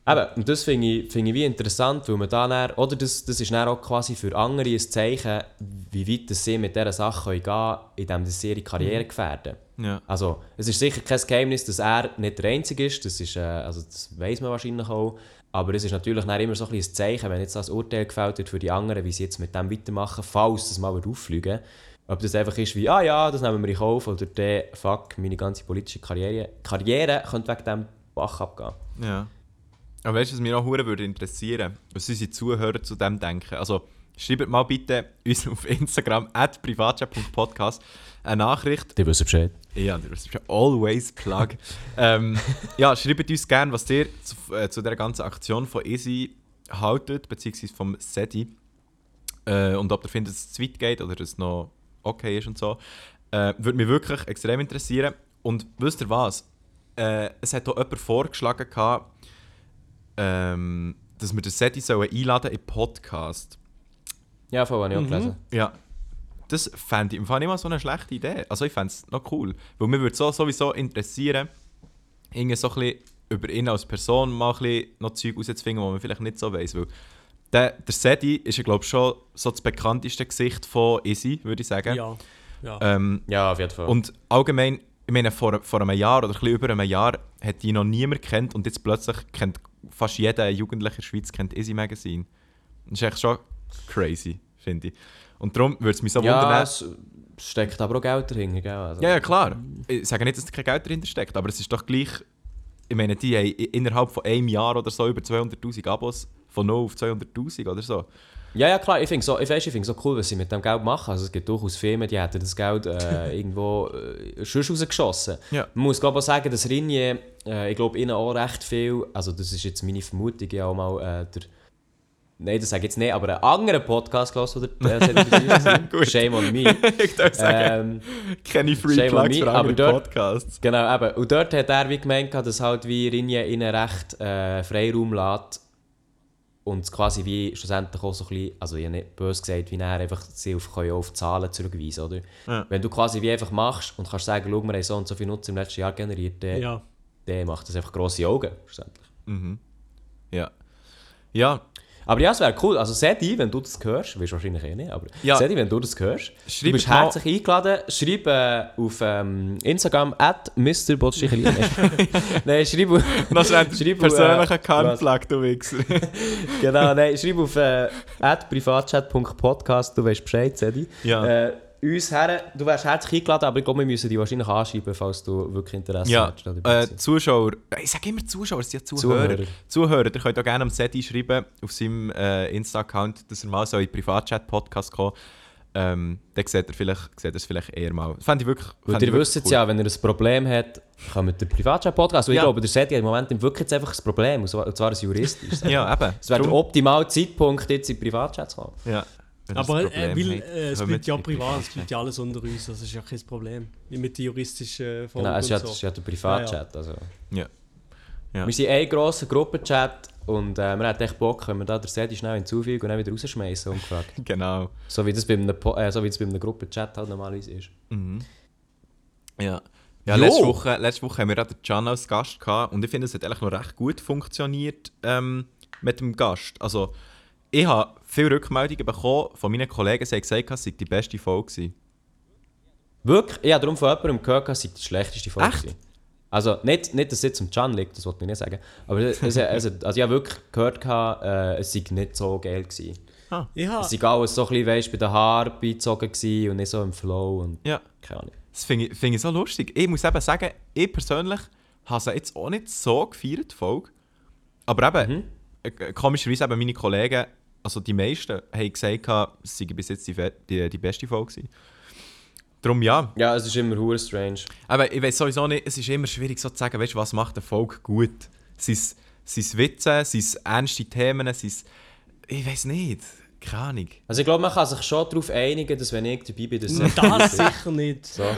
Eben, und das finde ich, find ich wie interessant, weil man dann, dann oder das, das ist dann auch quasi für andere ein Zeichen, wie weit das sie mit dieser Sache gehen können, indem sie ihre Karriere gefährden. Ja. Also, es ist sicher kein Geheimnis, dass er nicht der Einzige ist, das, ist, äh, also das weiß man wahrscheinlich auch. Aber es ist natürlich dann immer so ein bisschen ein Zeichen, wenn jetzt das Urteil gefällt wird für die anderen, wie sie jetzt mit dem weitermachen, falls das mal auffliegen Ob das einfach ist wie, ah ja, das nehmen wir in Kauf, oder der, fuck, meine ganze politische Karriere, Karriere könnte wegen dem Bach abgehen. Ja. Aber weißt du, was mich auch würde interessieren, was unsere Zuhörer zu dem denken? Also, schreibt mal bitte uns auf Instagram at privatchat.podcast eine Nachricht. Die wissen Bescheid. Ja, das ist always plug. ähm, ja, schreibt uns gerne, was ihr zu, äh, zu der ganzen Aktion von Easy haltet, beziehungsweise vom SETI. Äh, und ob ihr findet, dass es zu weit geht oder dass es noch okay ist und so. Äh, würde mich wirklich extrem interessieren. Und wisst ihr was? Äh, es hat auch jemand vorgeschlagen, gehabt, ähm, dass wir den SETI sollen einladen in Podcast. Ja, voll, habe ich auch Mhm. gelesen. Ja. Das fände ich im Fall nicht mal so eine schlechte Idee. Also ich fände es noch cool. Weil mir würde so sowieso interessieren, irgendwie so ein bisschen über ihn als Person mal ein bisschen noch Zeug rauszufinden, was man vielleicht nicht so weiss. Weil der, der Sedi ist ja glaube ich schon so das bekannteste Gesicht von Easy, würde ich sagen. Ja. ja. Ähm, Ja, auf jeden Fall. und allgemein, ich meine, vor, vor einem Jahr oder ein bisschen über einem Jahr hat ihn noch niemand kennt und jetzt plötzlich kennt fast jeder Jugendliche in der Schweiz kennt Easy Magazine. Das ist echt schon crazy, finde ich. Und darum würde es mich so ja, wundern. es steckt aber auch Geld dahinter, gell? Also, Ja, ja, klar. Ich sage nicht, dass da kein Geld dahinter steckt, aber es ist doch gleich. Ich meine, die haben innerhalb von einem Jahr oder so über 200.000 Abos von 0 auf 200.000 oder so. ja, ja, klar. Ich finde es so, ich weiss, ich find's so cool, was sie mit dem Geld machen. Also, es gibt durchaus Firmen, die hätten das Geld äh, irgendwo äh, schon rausgeschossen. Ja. Man muss glaube auch sagen, dass Rinje, äh, ich glaube, ihnen auch recht viel, also das ist jetzt meine Vermutung, ja auch mal äh, der. Nein, das sage ich jetzt nicht, aber einen anderen Podcast gehört, oder? Äh. Shame on me. ich darf sagen, ähm, keine Free shame Plugs für andere dort- Podcasts. Genau, eben. Und dort hat er wie gemeint, dass halt wie Rinje ihnen recht äh, Freiraum lässt und quasi wie schlussendlich auch so ein bisschen, also ich habe nicht böse gesagt, wie er einfach sie auf, können auf Zahlen zurückweisen oder? Ja. Wenn du quasi wie einfach machst und kannst sagen, schau, wir haben so und so viel Nutzer im letzten Jahr generiert, dann, ja. dann macht das einfach grosse Augen, schlussendlich. Mhm. Ja. Ja, Aber ja, es wäre cool. Also Sedi, wenn du das hörst, wirst du wahrscheinlich eh nicht, aber Ja. Sedi, wenn du das hörst, Schreib du bist mal- herzlich eingeladen. Schreib äh, auf ähm, Instagram at MrBotsticheli. Nein, schreib auf... schnell Schreib, äh, persönlichen was? Kantplug, du Wichser. genau, nein, schreib auf äh, at privatchat.podcast, du weißt Bescheid, Sedi. Ja. Äh, uns her, du wärst herzlich eingeladen, aber ich glaube, wir müssen dich wahrscheinlich anschreiben, falls du wirklich Interesse Ja, hast. dabei äh. Zuschauer, äh, ich sage immer Zuschauer, es sind ja Zuhörer. Zuhörer. Zuhörer, ihr könnt auch gerne am Seti schreiben, auf seinem äh, Insta-Account, dass er mal so in den Privatchat-Podcast kommt. Ähm, dann seht ihr, vielleicht, seht ihr es vielleicht eher mal. Das fände ich wirklich Weil ihr ich wisst cool. ja, wenn ihr ein Problem habt, kommt der Privatchat-Podcast. Und ich Ja. glaube, der Sedi hat im Moment wirklich jetzt einfach ein Problem, und zwar, ein juristisches. Ja, eben. Es wäre der optimale Zeitpunkt, jetzt in Privatchat zu kommen. Ja. Aber das äh, weil, habt, äh, es bleibt ja privat, es bleibt ja alles unter uns, das ist ja kein Problem. Mit den juristischen Folgen Genau, es ist ja, und ist der Privatchat. Also. Ja. Ja. Wir sind ein grosser Gruppenchat und äh, wir hätten echt Bock, wenn wir da den Sedi schnell hinzufügen und dann wieder rausschmeißen, ungefragt. Genau. so, wie das bei einem, Po- äh, so wie das bei einem Gruppenchat halt normalerweise ist. Mhm. Ja. Ja, Jo. letzte Woche, letzte Woche haben wir auch den Can als Gast gehabt und ich finde, es hat eigentlich noch recht gut funktioniert ähm, mit dem Gast. Also, ich habe viele Rückmeldungen bekommen von meinen Kollegen, sie haben gesagt, es sei die beste Folge gewesen. Wirklich? Ich habe darum von jemandem gehört, es sei die schlechteste Folge. Echt? gewesen. Also nicht, nicht, dass es jetzt am Can liegt, das wollte ich nicht sagen. Aber es, es, es, also ich habe wirklich gehört, äh, es sei nicht so geil gewesen. Ich habe Es sei alles so ein bisschen, weißt, bei den Haaren beizogen und nicht so im Flow und Ja, keine Ahnung. das finde ich, finde ich so lustig. Ich muss eben sagen, ich persönlich habe sie jetzt auch nicht so gefeiert, die Folge. Aber eben, äh, komischerweise eben meine Kollegen, also die meisten, haben gesagt, es sei bis jetzt die, die, die beste Folge gewesen. Darum ja. Ja, es ist immer hure strange. Aber ich weiß sowieso nicht, es ist immer schwierig so zu sagen, weißt du, was macht eine Folge gut? Sind es Witze, sind es ernste Themen, es... Ich weiß nicht. Keine Ahnung. Also ich glaube, man kann sich schon darauf einigen, dass wenn ich dabei bin, dass Das sicher nicht. so.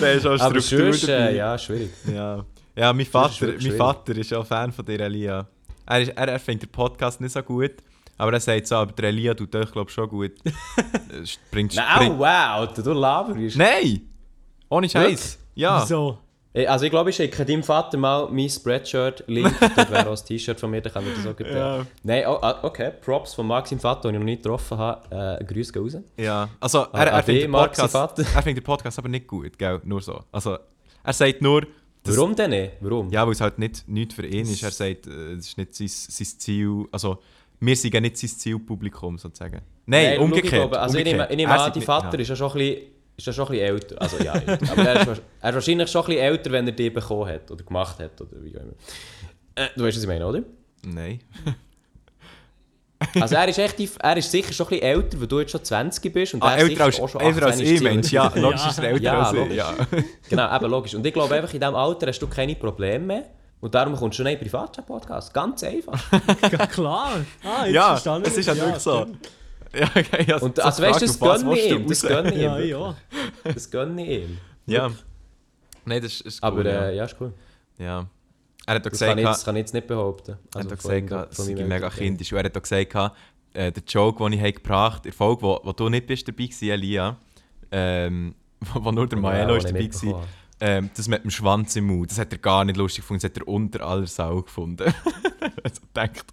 Der ist auch Aber sonst, äh, ja, schwierig. Ja, ja mein, Das ist Vater, mein. Vater ist auch Fan von dir, Elia. Er, ist, er, er findet den Podcast nicht so gut, aber er sagt so, aber der Elia tut euch, glaube ich, schon gut. Bringt, Nein, bringt, oh, wow, du, laberst. Nein! Ohne Scheiß! Ja. Wieso? Also ich glaube, ich schicke deinem Vater mal mein Spreadshirt-Link. Dort wäre auch ein T-Shirt von mir, dann kann er das auch gut Ja. Nein, oh, ah, okay. Props von Maxim Vater, den ich noch nicht getroffen habe. Äh, Grüße gehen raus. Ja, also er, er, ah, findet den Podcast, er findet den Podcast aber nicht gut, gell? Nur so. Also, er sagt nur, dass, Warum denn nicht? Warum? ja, weil es halt nicht, nicht für ihn ist. Er sagt, äh, es ist nicht sein, sein Ziel, also wir sind ja nicht sein Zielpublikum sozusagen. Nein, ich umgekehrt. glaube, also ich nehme, umgekehrt. ich nehme an, sagt dein nicht- Vater ja. ist ja schon ein bisschen, ist ja schon ein bisschen älter. Also ja, aber er ist, er ist wahrscheinlich schon ein bisschen älter, wenn er die bekommen hat oder gemacht hat oder wie auch immer. Äh, du weißt, was ich meine, oder? Nein. Also er ist, echt, die- er ist sicher schon ein bisschen älter, weil du jetzt schon 20 bist und Ah, er älter als, auch schon älter als 18 ich, Mensch. Ja, logisch Ja. ist er älter Ja, als ich. logisch. Ja. Genau, eben logisch. Und ich glaube einfach, in diesem Alter hast du keine Probleme mehr. Und darum kommst du schon in einen Privatchat-Podcast. Ganz einfach. Ja, klar. Ah, jetzt Ja, verstanden. es ist halt wirklich so. Ja, okay, ja, Und so also weißt du, das gönne ich ihm. Das gönne ich ihm. Ja, ja. Das gönne ich ihm. Ja. Nein, das ist, ist cool, Aber ja. äh, ja, ist cool. ja. Er hat Das kann, gesagt, ich, das kann ich jetzt nicht behaupten. er hat von- gesagt, von es meinem mega kindisch. Und er hat gesagt, äh, der Joke, den ich gebracht habe, der Folge, wo, wo du nicht bist dabei warst, Elia, ähm, wo, wo nur der Maelo Ja, ist dabei war, ähm, das mit dem Schwanz im Mund, das hat er gar nicht lustig gefunden, das hat er unter aller Sau gefunden. also denkt,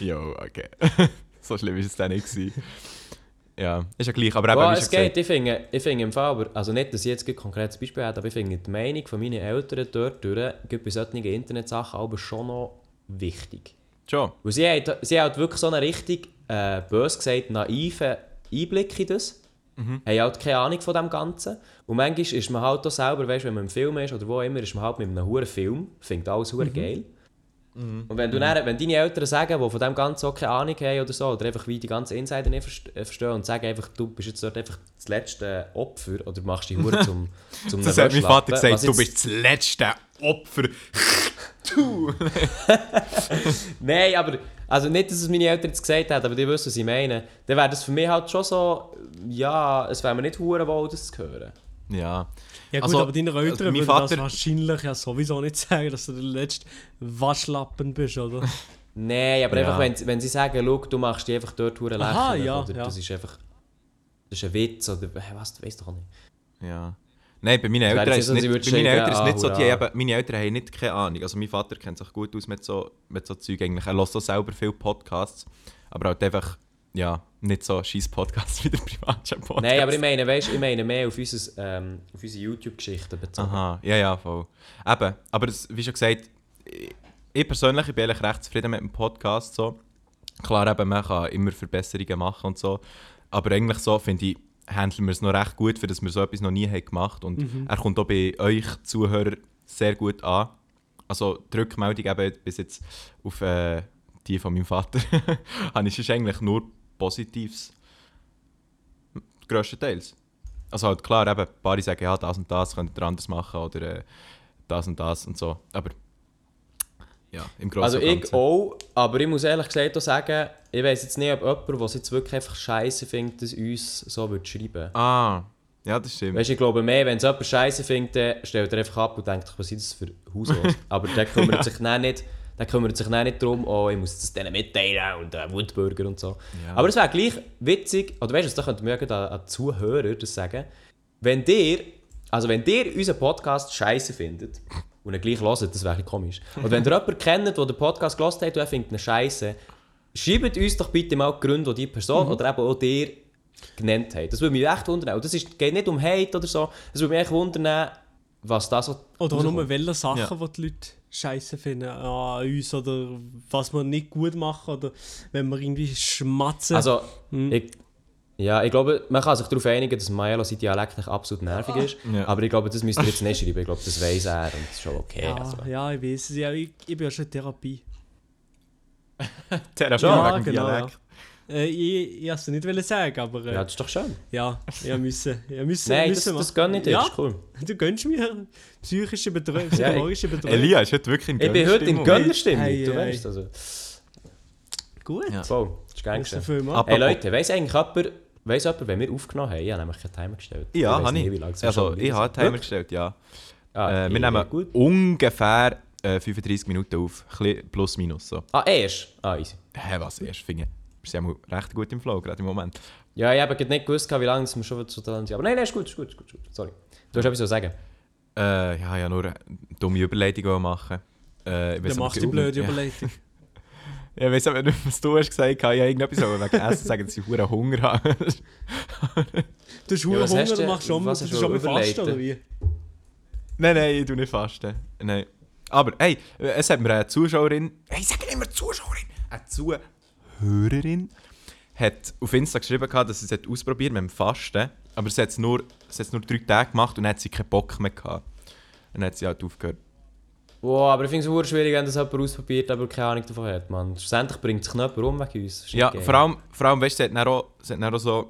jo, okay. so schlimm ist es dann nicht gewesen. Ja, ist ja gleich, aber eben, wie es geht, ich finde, ich finde im Fall, aber, also nicht, dass ich jetzt ein konkretes Beispiel habe, aber ich finde die Meinung von meinen Eltern dort durch, gibt bei solchen Internetsachen aber schon noch wichtig. schon. Weil sie hat, sie hat wirklich so einen richtig, äh, bös gesagt, naiven Einblick in das. Mhm. Haben halt keine Ahnung von dem Ganzen. Und manchmal ist man halt auch selber, weißt, wenn man im Film ist oder wo immer, ist man halt mit einem hohen Film, findet alles hure geil. Mhm. Und wenn, du dann, wenn deine Eltern sagen, die von dem Ganzen auch keine Ahnung haben oder so, oder einfach wie die ganzen Insider nicht äh, verstehen und sagen einfach, du bist jetzt dort einfach das letzte Opfer oder machst die Hure zum, zum Das hat mein Vater gesagt, was du jetzt- bist das letzte Opfer. du! Nein, aber also nicht, dass es meine Eltern jetzt gesagt haben, aber die wissen, was ich meine. Dann wäre das für mich halt schon so, ja, es wäre mir nicht hure wohl, das zu hören. Ja. Ja gut, Also, aber deine also Eltern mein würden Vater- das wahrscheinlich ja sowieso nicht sagen, dass du der letzte Waschlappen bist, oder? Nein, aber Ja. einfach, wenn, wenn sie sagen, schau, du machst dich einfach dort hure lächerlich, Aha, ja, oder ja. das ist einfach, das ist ein Witz, oder hey, was, du weißt doch auch nicht. Ja. Nein, bei meinen Eltern ist es nicht so, bei meinen sagen, Eltern ist nicht so, ah, die haben, meine Eltern haben nicht keine Ahnung. Also mein Vater kennt sich gut aus mit so, mit so Zeug eigentlich. Er hört auch selber viele Podcasts, aber halt einfach, ja, nicht so scheiß Podcasts wie der Privatchat-Podcast. Nein, aber ich meine, weißt, ich meine mehr auf, unser, ähm, auf unsere YouTube-Geschichten bezogen. Aha, ja, ja, voll. Eben, aber das, wie schon gesagt, ich, ich persönlich ich bin eigentlich recht zufrieden mit dem Podcast. So. Klar, eben, man kann immer Verbesserungen machen und so, aber eigentlich so, finde ich, handeln wir es noch recht gut, für dass wir so etwas noch nie haben gemacht und er kommt auch bei euch Zuhörern sehr gut an. Also die Rückmeldung eben bis jetzt auf äh, die von meinem Vater habe ich eigentlich nur Positives. Grösstenteils. Also halt klar, eben, ein paar sagen, ja, das und das könnt ihr anders machen oder äh, das und das und so. Aber ja, im Großen Also ich Ganzen. auch, aber ich muss ehrlich gesagt auch sagen, ich weiß jetzt nicht, ob jemand, der es jetzt wirklich einfach scheiße findet, das uns so würde schreiben. Ah, ja, das stimmt. Weißt du, ich glaube mehr, wenn es jemand scheiße findet, dann stellt er einfach ab und denkt, was sind das für Hauslos? aber der kümmert sich dann nicht, der kümmert sich dann nicht darum, oh, ich muss das denen mitteilen und äh, Wutbürger und so. Ja. Aber es wäre gleich witzig, oder weißt du, da könnten wir an, an die Zuhörer das sagen, wenn dir, also wenn dir unseren Podcast scheiße findet und ihn gleich hört, das wäre ein bisschen komisch. Und wenn ihr jemanden kennt, der den Podcast gehört hat und er findet ihn scheiße, schreibt uns doch bitte mal die Gründe, die die Person Mhm. oder eben auch dir genannt hat. Das würde mich echt wundern. Und das ist, geht nicht um Hate oder so. Es würde mich echt wundern, was das so Oder auch nur welche Sachen, Ja. die die Leute scheiße finden an uns oder was wir nicht gut machen oder wenn wir irgendwie schmatzen. Also, ich, ja, ich glaube, man kann sich darauf einigen, dass Maelo sein Dialekt nicht absolut nervig ist. Ja. Aber ich glaube, das müsst ihr jetzt nicht schreiben. Ich glaube, das weiß er und das ist schon okay. ja, Also. ja, ich weiß es. Ja, ich, ich bin ja schon in Therapie. Therapie Ja, wegen genau, Dialekt. Äh, ich ich wollte es nicht wollen sagen, aber äh, Ja, das ist doch schön. ja, ich müssen, ich müssen, Nein, das, müssen das gönne ich dir, Ja, das ist cool. du gönnst mir psychische Betreuung, psychologische Betreuung. Elia ist heute wirklich in Ich bin heute in Gönnerstimmung. Gönnerstimmung, Hey, du hey. weißt also. Gut, Ja. Voll, das ist. Ab- Hey Leute, weiss eigentlich jemand, weiss jemand, wenn wir aufgenommen haben? Ich habe nämlich keinen Timer gestellt. Ja, habe nicht, ich. es Also, ich habe einen Timer ist. gestellt, ja. Ah, Äh, wir nehmen gut. ungefähr äh, 35 Minuten auf. Ein bisschen plus minus so. Ah, erst? Ah, easy. Hä, was erst? Finde sind ja recht gut im Flow, gerade im Moment. Ja, ich habe nicht gewusst, wie lange es schon zu tun sind. Aber nein, nein, ist gut, ist gut, ist gut, ist gut. Sorry. Du hast etwas zu sagen. Äh, ja, ja, nur eine dumme Überleitung machen. Äh, Dann aber mach die blöde ja. Überleitung. Ja, ich weiss aber nicht, was du hast gesagt. Ich habe irgendetwas aber wegen Essen sagen, dass ich hure Hunger habe. Du hast Ja, Hunger, hast du du- machst schon, was du hast bist du schon mal fast, überleiten? oder wie? nein, nein, ich tue nicht fasten. Nein. Aber, hey, es hat mir eine Zuschauerin, hey, sag immer Zuschauerin, eine Zuhörerin, hat auf Insta geschrieben, gehabt, dass sie es hat ausprobiert mit dem Fasten, aber sie hat es nur, sie hat es nur drei Tage gemacht und dann hat sie keinen Bock mehr gehabt. Dann hat sie halt aufgehört. Wow, aber ich finde es schwierig, wenn das jemand ausprobiert, aber keine Ahnung davon hat, man. Schlussendlich bringt sich jemand um wegen uns. Ja, vor allem, vor allem weißt du, sie hat dann auch, sie hat dann auch so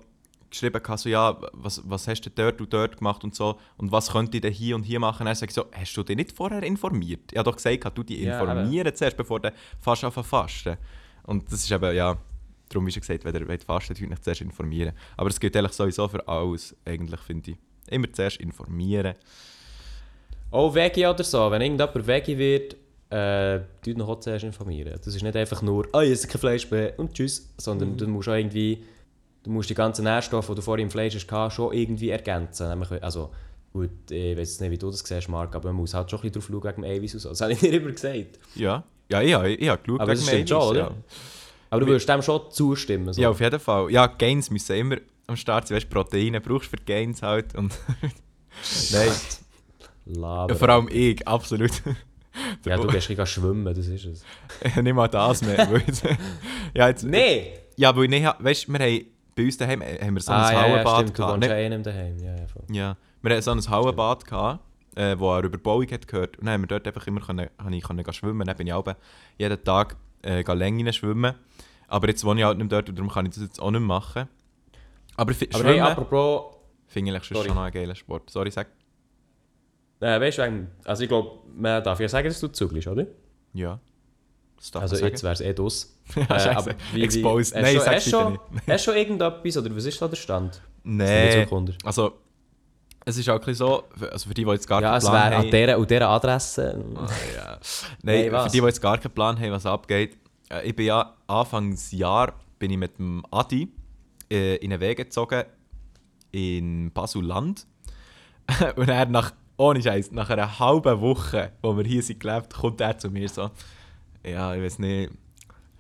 geschrieben, gehabt, so, ja, was, was hast du dort und dort gemacht und so und was könnte ich denn hier und hier machen? Dann sage ich so, hast du dich nicht vorher informiert? Ich habe doch gesagt, gehabt, du dich Ja, informieren zuerst, bevor du fast anfängst fasten. Und das ist eben, ja, darum ist ja gesagt, wenn ihr wollt fasten wollt, euch zuerst informieren. Aber es gilt eigentlich sowieso für alles, eigentlich, finde ich. Immer zuerst informieren. Auch Veggie oder so, wenn irgendjemand Veggie wird, äh, tut noch auch zuerst informieren. Das ist nicht einfach nur, ah, ich esse kein Fleisch mehr und tschüss, sondern du musst auch irgendwie, du musst die ganzen Nährstoffe, die du vorher im Fleisch hast, schon irgendwie ergänzen. Nämlich, also, gut, ich weiß jetzt nicht, wie du das siehst, Marc, aber man muss halt schon ein bisschen drauf schauen wegen dem Eiweiß und so. Das habe ich dir immer gesagt. Ja, ja, ich, habe- ich habe geschaut. Aber das stimmt schon, oder? Ja. Aber du würdest dem schon zustimmen. So. Ja, auf jeden Fall. Ja, Gains müssen immer am Start sein. Weißt du, Proteine brauchst du für Gains halt. Und Nein, Laber. ja, vor allem ich, absolut. Ja, du gehst bisschen schwimmen, das ist es. nicht mal das mehr. ja, jetzt, Nee! ja, weil ich, weißt du, wir haben bei uns daheim haben wir so ein ah, ja, ja, Hallenbad stimmt, du gehabt. wohnst ja Ne- eh nicht daheim. Ja, ja, voll. Ja, wir hatten so ein Hallenbad gehabt, äh, wo eine Überbauung hat gehört. Und dann haben wir dort einfach immer können, ich können gehen schwimmen. Dann bin ich auch jeden Tag äh, Längen schwimmen. Aber jetzt wohne ich halt nicht mehr dort und darum kann ich das jetzt auch nicht machen. Aber, Aber hey, schwimmen apropos, finde ich schon noch einen geilen Sport. Sorry, sag. äh, weißt du, also ich glaube, man darf ja sagen, dass du zugelst, oder? Ja. Also jetzt wäre es eh dus. Äh, aber wie, Exposed. Wie, Nein, hast, du, hast, schon, hast du schon irgendetwas, oder was ist da der Stand? Nicht Wunder. Also, es ist auch ein so, also für die, die jetzt gar Ja, keinen es Plan wäre haben. an dieser, und dieser Adresse. Ah, ja. Hey, Nein, was? für die, die jetzt gar keinen Plan haben, was abgeht. Äh, ich bin ja Anfangsjahr bin ich mit dem Adi äh, in einen Weg gezogen in Basuland. Und er nach, ohne Scheiß, nach einer halben Woche, wo wir hier sind gelebt, kommt er zu mir so, ja, ich weiß nicht,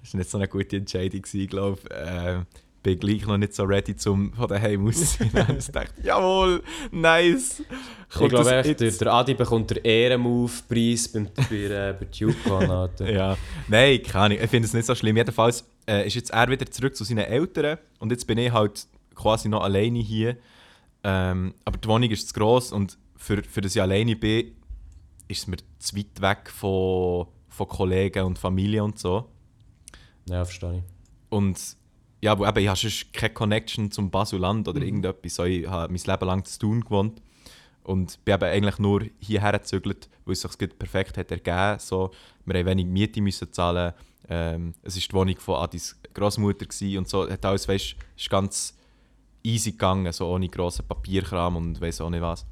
das war nicht so eine gute Entscheidung, gewesen, ich glaube, äh, bin gleich noch nicht so ready, zum von daheim auszuziehen. Und ich dachte, jawohl, nice. Ich glaube, echt, der, der Adi bekommt den Ehrenmove-Preis beim, bei, äh, bei TubeCon. Alter. Ja, nein, keine Ahnung. Ich finde es nicht so schlimm. Jedenfalls äh, ist jetzt er wieder zurück zu seinen Eltern und jetzt bin ich halt quasi noch alleine hier. Ähm, aber die Wohnung ist zu gross und für, für das ich alleine bin, ist es mir zu weit weg von, von Kollegen und Familie und so. Ja, verstehe ich. Und ja, aber eben, ich habe sonst keine Connection zum Basuland oder irgendetwas. So, ich habe mein Leben lang zu tun gewohnt. Und bin eben eigentlich nur hierher gezögert, weil es sich perfekt hat ergeben. So, wir haben wenig Miete müssen zahlen. Ähm, es war die Wohnung von Adis Großmutter und so. Hat alles, weißt, ist ganz easy gegangen, so ohne grossen Papierkram und weiß auch nicht was.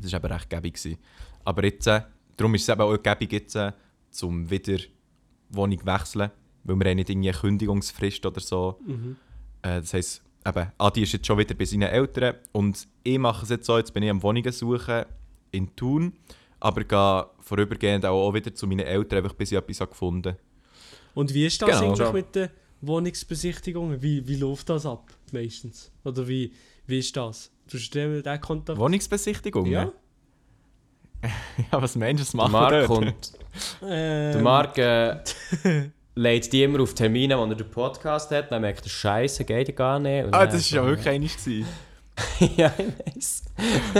Das war eben recht gäbig. Gewesen. Aber jetzt, äh, darum ist es eben auch gäbig jetzt, äh, zum wieder Wohnung wechseln, weil wir haben nicht irgendwie eine Kündigungsfrist oder so. Äh, das heisst, eben, Adi ist jetzt schon wieder bei seinen Eltern und ich mache es jetzt so, jetzt bin ich am Wohnungen suchen in Thun, aber gehe vorübergehend auch, auch wieder zu meinen Eltern, einfach bis ich etwas habe gefunden habe. Und wie ist das Genau. eigentlich Ja. mit den Wohnungsbesichtigungen? Wie, wie läuft das ab meistens? Oder wie, wie ist das? Du hast den, den Kontakt? Wohnungsbesichtigung? Ja. ja, was meinst du, das Der machen Marc, kommt, Ähm, der Marc äh, lädt die immer auf Termine, wo er den Podcast hat. Dann merkt er, Scheiße, geht gar nicht. Ah, das war ja wirklich gewesen. ja, ich weiß.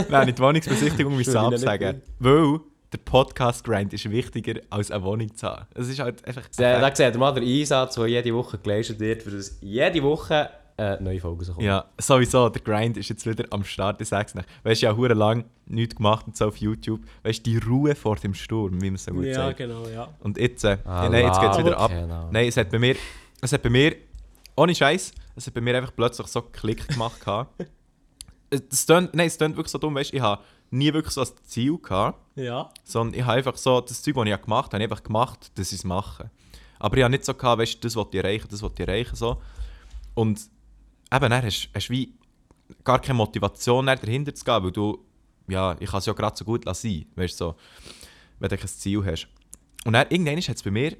Nein, nicht Wohnungsbesichtigung, wieder ich nicht sagen. Weil der Podcast-Grind ist wichtiger als eine Wohnung zu haben. Es ist halt einfach... Da, da seht ihr mal den Einsatz, der jede Woche geleistet wird, für das jede Woche äh, neue Folgen kommen. Ja, sowieso, der Grind ist jetzt wieder am Start, ich sag's nicht. Weißt du, ja, hure lang nichts gemacht und so auf YouTube. Weißt du, die Ruhe vor dem Sturm, wie man so gut Ja, sagt. genau, ja. Und jetzt, äh, Ah, nein, jetzt geht's wieder ab. genau. Nein, es hat bei mir, es hat bei mir, ohne Scheiß, es hat bei mir einfach plötzlich so Klick gemacht. es tönt, nein, es tönt wirklich so dumm, weißt du, ich habe nie wirklich so ein Ziel gehabt, Ja. sondern ich habe einfach so, das Zeug, das ich gemacht habe, habe ich einfach gemacht, dass ich es mache. Aber ich habe nicht so gehabt, weißt du, das wollte ich erreichen, das wollte ich erreichen, so. Und eben, dann hast hast wie gar keine Motivation dahinter zu gehen, weil du, ja, ich kann es ja gerade so gut lassen, weißt du, so, wenn du kein Ziel hast. Und dann irgendwann hat es bei mir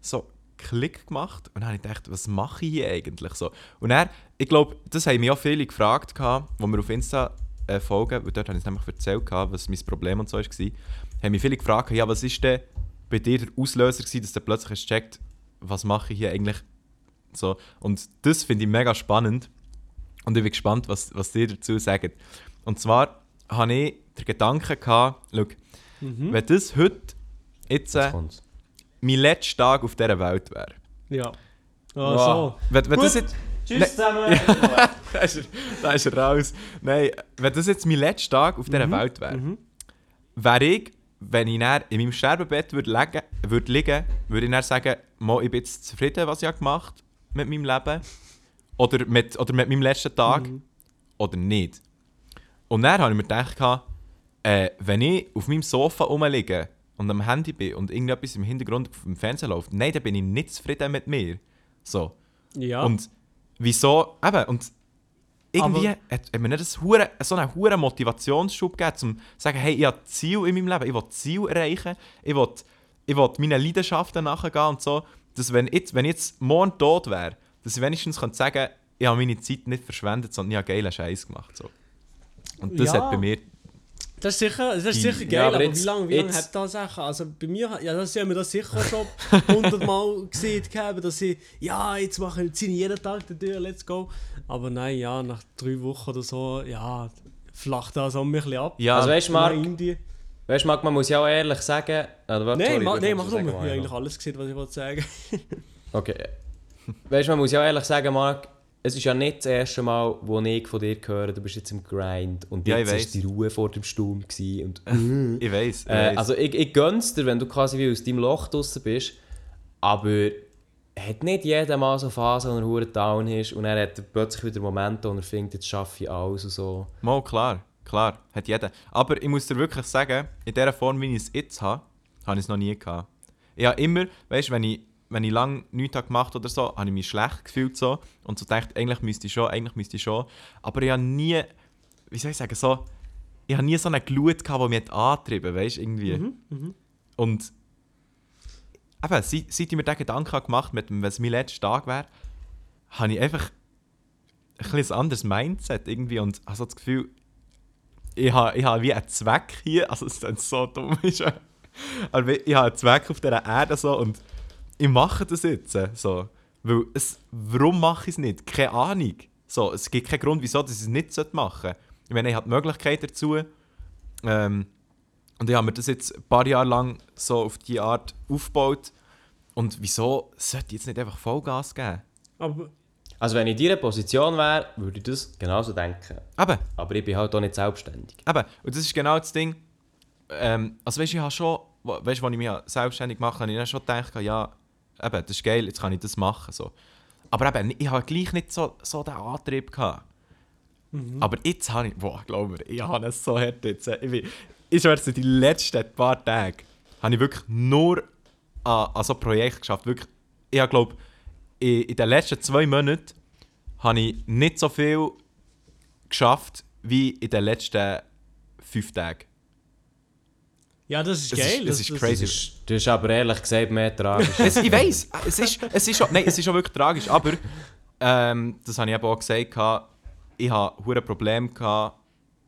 so Klick gemacht und dann habe ich gedacht, was mache ich hier eigentlich so? Und dann, ich glaube, das haben mich auch viele gefragt, gehabt, wo wir auf Insta äh, folgen, weil dort habe ich es nämlich erzählt, was mein Problem und so war, haben mich viele gefragt, ja, was ist denn bei dir der Auslöser gewesen, dass du plötzlich hast gecheckt, was mache ich hier eigentlich so? Und das finde ich mega spannend und ich bin gespannt, was, was dir dazu sagt. Und zwar habe ich den Gedanken gehabt, schau, wenn das heute jetzt äh, mein letzter Tag auf dieser Welt wäre. Ja. Ja. Ah, so. Wenn, wenn das jetzt, Tschüss zusammen! da, ist er, da ist er raus. Nein, wenn das jetzt mein letzter Tag auf dieser Welt wäre, wäre ich, wenn ich dann in meinem Sterbebett würde liegen, würde liegen, würde ich dann sagen, Mo, ich bin jetzt zufrieden, was ich habe gemacht mit meinem Leben oder mit, oder mit meinem letzten Tag oder nicht. Und dann habe ich mir gedacht, äh, wenn ich auf meinem Sofa rumliege und am Handy bin und irgendetwas im Hintergrund auf dem Fernsehen läuft, nein, dann bin ich nicht zufrieden mit mir. So. Ja. Und wieso, eben, und irgendwie hat, hat mir nicht das hure, so einen hohen Motivationsschub gegeben, um zu sagen, hey, ich habe Ziel in meinem Leben, ich will Ziel erreichen, ich will, ich will meinen Leidenschaften nachgehen und so, dass wenn, jetzt, wenn ich jetzt morgen tot wäre, dass ich wenigstens könnte sagen ich habe meine Zeit nicht verschwendet, sondern ich habe geilen Scheiß gemacht. So. Und das Ja. hat bei mir, Das ist sicher, das ist sicher geil, Ja, aber aber, jetzt- wie lange wie lang jetzt- hat das Sachen? Also bei mir, ja, das haben wir das sicher schon hundertmal gesehen, gehabt, dass ich, ja, jetzt mache ich, ziehe ich jeden Tag die Tür, let's go. Aber nein, ja, nach drei Wochen oder so, ja, flacht das auch ein bisschen ab. ja, Also weißt du, Marc. Weißt, Marc, man muss ja auch ehrlich sagen... Oder, Nein, sorry, ma, du nein mach doch mal. Ich habe eigentlich alles gesehen, was ich wollte sagen. Okay. Weißt du, man muss ja auch ehrlich sagen, Marc, es ist ja nicht das erste Mal, wo ich von dir höre, du bist jetzt im Grind und Ja, jetzt war die Ruhe vor dem Sturm. Und, ich weiß. Äh, weiss. also ich, ich gönn's dir, wenn du quasi wie aus deinem Loch draussen bist, aber hat nicht jeder mal so Phasen, wo er down ist und er hat plötzlich wieder Momente, wo er findet, jetzt schaffe ich alles und so. Mal klar, klar, hat jeder. Aber ich muss dir wirklich sagen, in der Form, wie ich es jetzt habe, habe ich es noch nie gehabt. Ich habe immer, weißt du, wenn ich, wenn ich lange nichts habe gemacht oder so, habe ich mich schlecht gefühlt so und so gedacht, eigentlich müsste ich schon, eigentlich müsste ich schon. Aber ich habe nie, wie soll ich sagen, so, ich habe nie so eine Glut gehabt, die mich hat angetrieben, weißt du, irgendwie. Und eben, seit, seit ich mir diesen Gedanken habe gemacht habe, wenn es mein letzter Tag wäre, habe ich einfach ein ein anderes Mindset irgendwie und habe so das Gefühl, ich habe, ich habe wie einen Zweck hier, also es ist so dumm, ist aber ich habe einen Zweck auf dieser Erde so und ich mache das jetzt so, weil es, warum mache ich es nicht? Keine Ahnung. So, es gibt keinen Grund, wieso ich es nicht machen sollte. Ich meine, ich habe die Möglichkeit dazu ähm, und ich habe mir das jetzt ein paar Jahre lang so auf die Art aufgebaut und wieso sollte ich jetzt nicht einfach Vollgas geben? Aber Also wenn ich in deiner Position wäre, würde ich das genauso denken. Aber Aber ich bin halt auch nicht selbstständig. Eben, und das ist genau das Ding. Ähm, also weißt du, ich habe schon, weißt du, als ich mich selbstständig gemacht habe, ich dann schon gedacht, ja, eben, das ist geil, jetzt kann ich das machen. So. Aber eben, ich habe gleich nicht so, so den Antrieb gehabt. Aber jetzt habe ich, boah, glaub mir, ich habe es so hart jetzt. Ich, bin, ich schwöre, die letzten paar Tage habe ich wirklich nur an, an so Projekten geschafft. Wirklich, ich habe, glaube in, in den letzten zwei Monaten habe ich nicht so viel geschafft wie in den letzten fünf Tagen. ja, das ist Das geil. ist- das ist Das crazy. ist, das ist aber ehrlich gesagt mehr tragisch. es, ich weiß, es ist, es ist schon, nein, es ist schon wirklich tragisch, aber ähm, das habe ich eben auch gesagt, ich hatte Probleme gehabt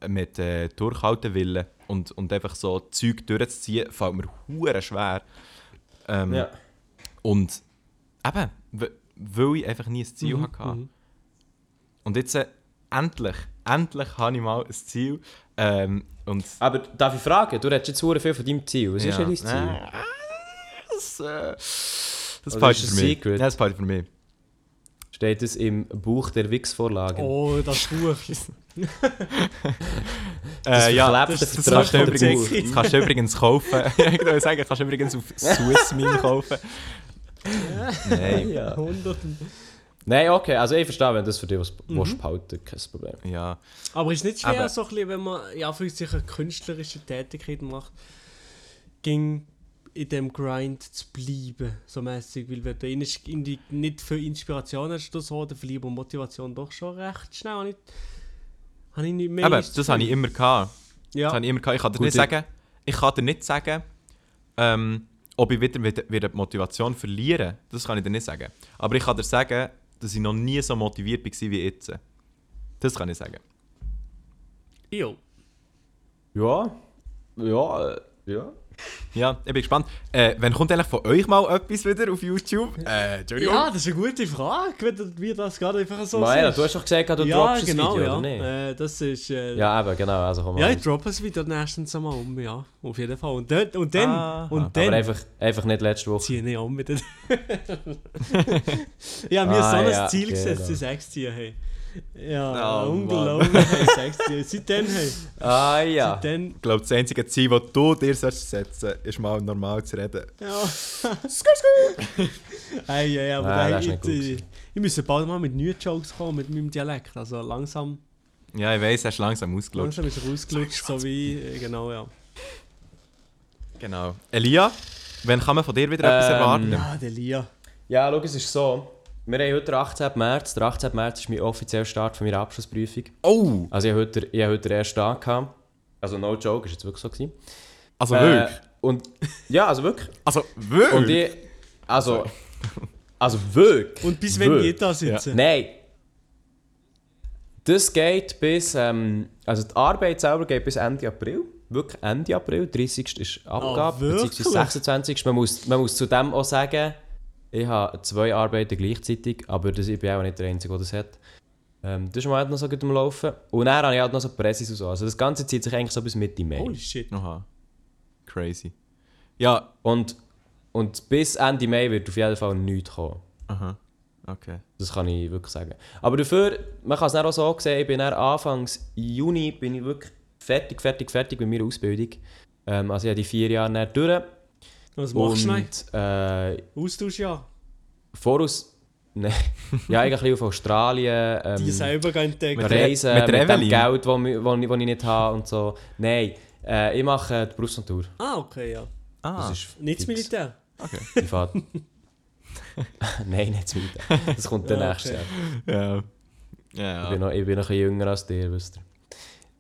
mit äh, Durchhaltewillen und, und einfach so Zeug durchzuziehen, fällt mir hure schwer. Ähm, ja. Und eben, weil ich einfach nie ein Ziel hatte. Und jetzt äh, endlich, endlich habe ich mal ein Ziel. Ähm, Und Aber darf ich fragen, du redest jetzt sehr viel von deinem Ziel. Was ist Ja. denn dein Ziel? Äh, das, äh, das behalte ist mich. Secret? Ja, das ich für mich. Steht es im Buch der Wix-Vorlagen? Oh, das Buch. Äh, ja, das, das, kannst übrigens, das kannst du übrigens kaufen. ich würde sagen, kannst du übrigens auf Swissmeal kaufen. Nein. Ja. 100. Nein, okay, also ich verstehe, wenn das für dich was Mhm. behalten kein Problem. Ja. Aber ist nicht schwer, Aber- so ein bisschen, wenn man ja für sich eine künstlerische Tätigkeit macht, ging in dem Grind zu bleiben, so mäßig, weil wenn du in, in die, nicht für Inspiration hast, oder so, dann verliert man Motivation doch schon recht schnell. Habe ich, habe ich nicht mehr Eben, das habe ich immer gehabt. Ja, Das habe ich immer gehabt. Ich kann dir Gut, nicht ich- sagen, ich kann dir nicht sagen, ähm, ob ich wieder, wieder, wieder die Motivation verliere. Das kann ich dir nicht sagen. Aber ich kann dir sagen, dass ich noch nie so motiviert war wie jetzt. Das kann ich sagen. jo. Ja, ja, äh, ja. Ja, ich bin gespannt. Äh, wann kommt eigentlich von euch mal etwas wieder auf YouTube? Äh, Entschuldigung. Ja, das ist eine gute Frage, wenn wir das gerade einfach so siehst. du hast doch gesagt, du ja, droppst genau, das Video, ja. oder nicht? Äh, das ist... Äh, Ja, eben, genau, also komm Ja, mal. ich droppe es wieder nächstens einmal um, ja. Auf jeden Fall. Und, dort, und dann, Aha. und Aber dann einfach, einfach nicht letzte Woche. ziehe ich um wieder. ja, mir Ah, so ein ja, Ziel gesetzt, genau. die sechs ziehen, hey. Ja, Oh, unglaublich, hey, sechs ziehen. Seitdem, hey. Ah ja. Seitdem, Ich glaube, das einzige Ziel, das du dir sollst setzen ist mal normal zu reden. ja. hey, ja, ja, aber das hey, ist nicht ich, ich, ich muss bald mal mit neuen Jokes kommen, mit meinem Dialekt. Also langsam, Ja, ich weiss, hast langsam ausgelutscht. langsam ist er ausgelutscht, so wie, äh, genau, ja. Genau. Elia, wann kann man von dir wieder etwas Ähm, erwarten? Ja, der Lia. Ja, schau, es ist so. Wir haben heute den 18. März. Der 18. März ist mein offizieller Start von meiner Abschlussprüfung. Oh! Also ich habe heute, ich heute den ersten Tag gehabt. Also no joke, ist jetzt wirklich so gewesen. Also Äh, wirklich? und, ja, also wirklich. Also wirklich? Und ich, also, also wirklich. Und bis wann geht das jetzt? Nein. Das geht bis, ähm, also die Arbeit selber geht bis Ende April. Wirklich Ende April. 30. ist Abgabe, wirklich? beziehungsweise 26. Man muss, man muss zudem auch sagen, ich habe zwei Arbeiten gleichzeitig, aber das, ich bin auch nicht der Einzige, der das hat. Ähm, das ist im Moment noch so gut am Laufen. Und dann habe ich halt noch so Pressis und so. Also das Ganze zieht sich eigentlich so bis Mitte Mai. Holy shit. Aha. Crazy. Ja, Und, und bis Ende Mai wird auf jeden Fall nichts kommen. aha. Okay. Das kann ich wirklich sagen. Aber dafür, man kann es auch so sehen, ich bin dann Anfangs Juni bin ich wirklich fertig, fertig, fertig mit meiner Ausbildung. Ähm, also ich habe die vier Jahre dann durch. Was machst du? Und äh, Austausch ja. voraus... Nein, ja, eigentlich auf Australien. Ähm, Die selber gehen entdecken. Mit Reisen mit mit, dem? Geld, das ich, wo ich, wo ich nicht habe und so. Nein, äh, ich mache die Berufsnatur. Ah, okay, ja. Ah, Das ist Nicht das. Militär. okay. Privat. Nein, nicht das Militär. Das kommt dann Ja, nächstes okay. Jahr. Ja. Ich, bin ja. noch, ich bin noch ein bisschen jünger als dir, wisst ihr.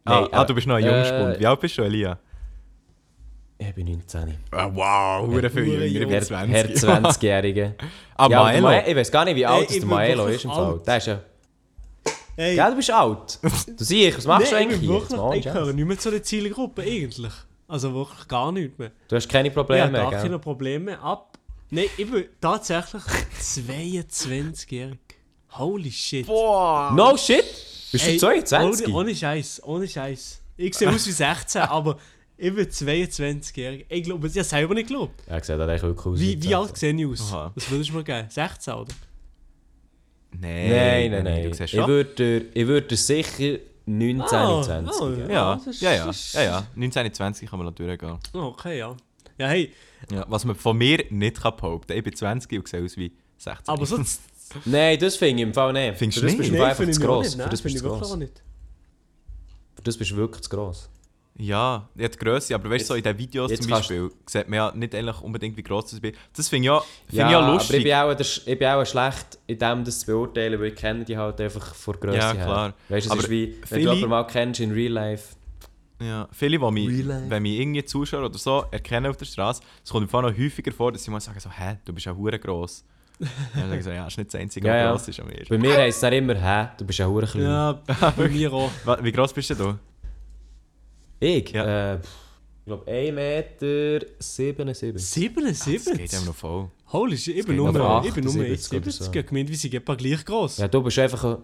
Ah, Nein, ah, du bist noch ein äh, Jungspund. Wie alt bist du, Elia? Ich bin 19. Ah, wow, hure viel jünger. jung. Ich bin Herr, 20. Herr 20-Jährige. Ah, ja, Maelo. Ma- ich weiß gar nicht, wie alt Ey, ich der Maelo ist im Fall. Der ist ja... Hey, Ja, du bist alt. Du siehst, was machst du nee, eigentlich ich hier? wirklich, mal ich gehöre nicht mehr zu der Zielgruppe, eigentlich. Also wirklich gar nicht mehr. Du hast keine Ich Probleme habe gar mehr, keine gell? Probleme. Ab. Nein, ich bin tatsächlich 22-jährig. Holy shit. Boah! No shit! Bist du 22? Ohne, ohne Scheiß, ohne Scheiß. Ich sehe aus wie 16, aber ich bin 22-jährig. Ich glaube, ich habe selber nicht geglaubt. Ja, sieht eigentlich wirklich aus. Wie, wie alt sehe ich aus? Aha. Was würdest du mir geben? 16, oder? Nein, nein, nein. Du siehst Ich würde dir sicher 19, Ah, 20 ah, geben. Ja, das ja, ja, das ja, ja. 19, 20 kann man noch durchgehen. Oh, okay, ja. Ja, hey, Ja, was man von mir nicht kann behaupten kann. Ich bin 20 und sehe aus wie 16. aber so... Nein, das finde ich im Fall nicht. Findest du das nicht? bist du Nein, einfach finde zu ich auch gross. nicht. Nein, das bist du wirklich nicht. Für das bist du wirklich zu gross. Ja, habe die Grösse, aber weißt du, so in den Videos zum Beispiel sieht man ja nicht eigentlich unbedingt, wie groß ich bin. Das finde ich ja, find Ja, ich ja aber lustig. ich bin, auch, ich bin auch schlecht in dem, das zu beurteilen, weil ich kenne die halt einfach vor Größe Ja, her. klar. Weißt du, es Aber ist wie, wenn viele- du jemanden mal kennst in Real Life. Ja, viele, die mich, wenn mich irgendwie Zuschauer oder so erkennen auf der Straße, es kommt im Fall noch häufiger vor, dass sie mal sagen so, hä, du bist ja hure gross. Dann sage ich so, ja, das ist nicht das Einzige, Ja, was ja. gross ist an mir. Bei mir heisst es dann immer, hä, du bist ja hure klein. Ja, bei mir auch. Wie gross bist denn du? Ich? Ja. Äh, ich glaube 1 Meter 77. Das geht 77? eben noch voll. Holy shit, ich bin nur, aber ich bin nur 78 oder 70. so. Ich habe gemeint, wir sind etwa gleich gross. Ja, du bist einfach...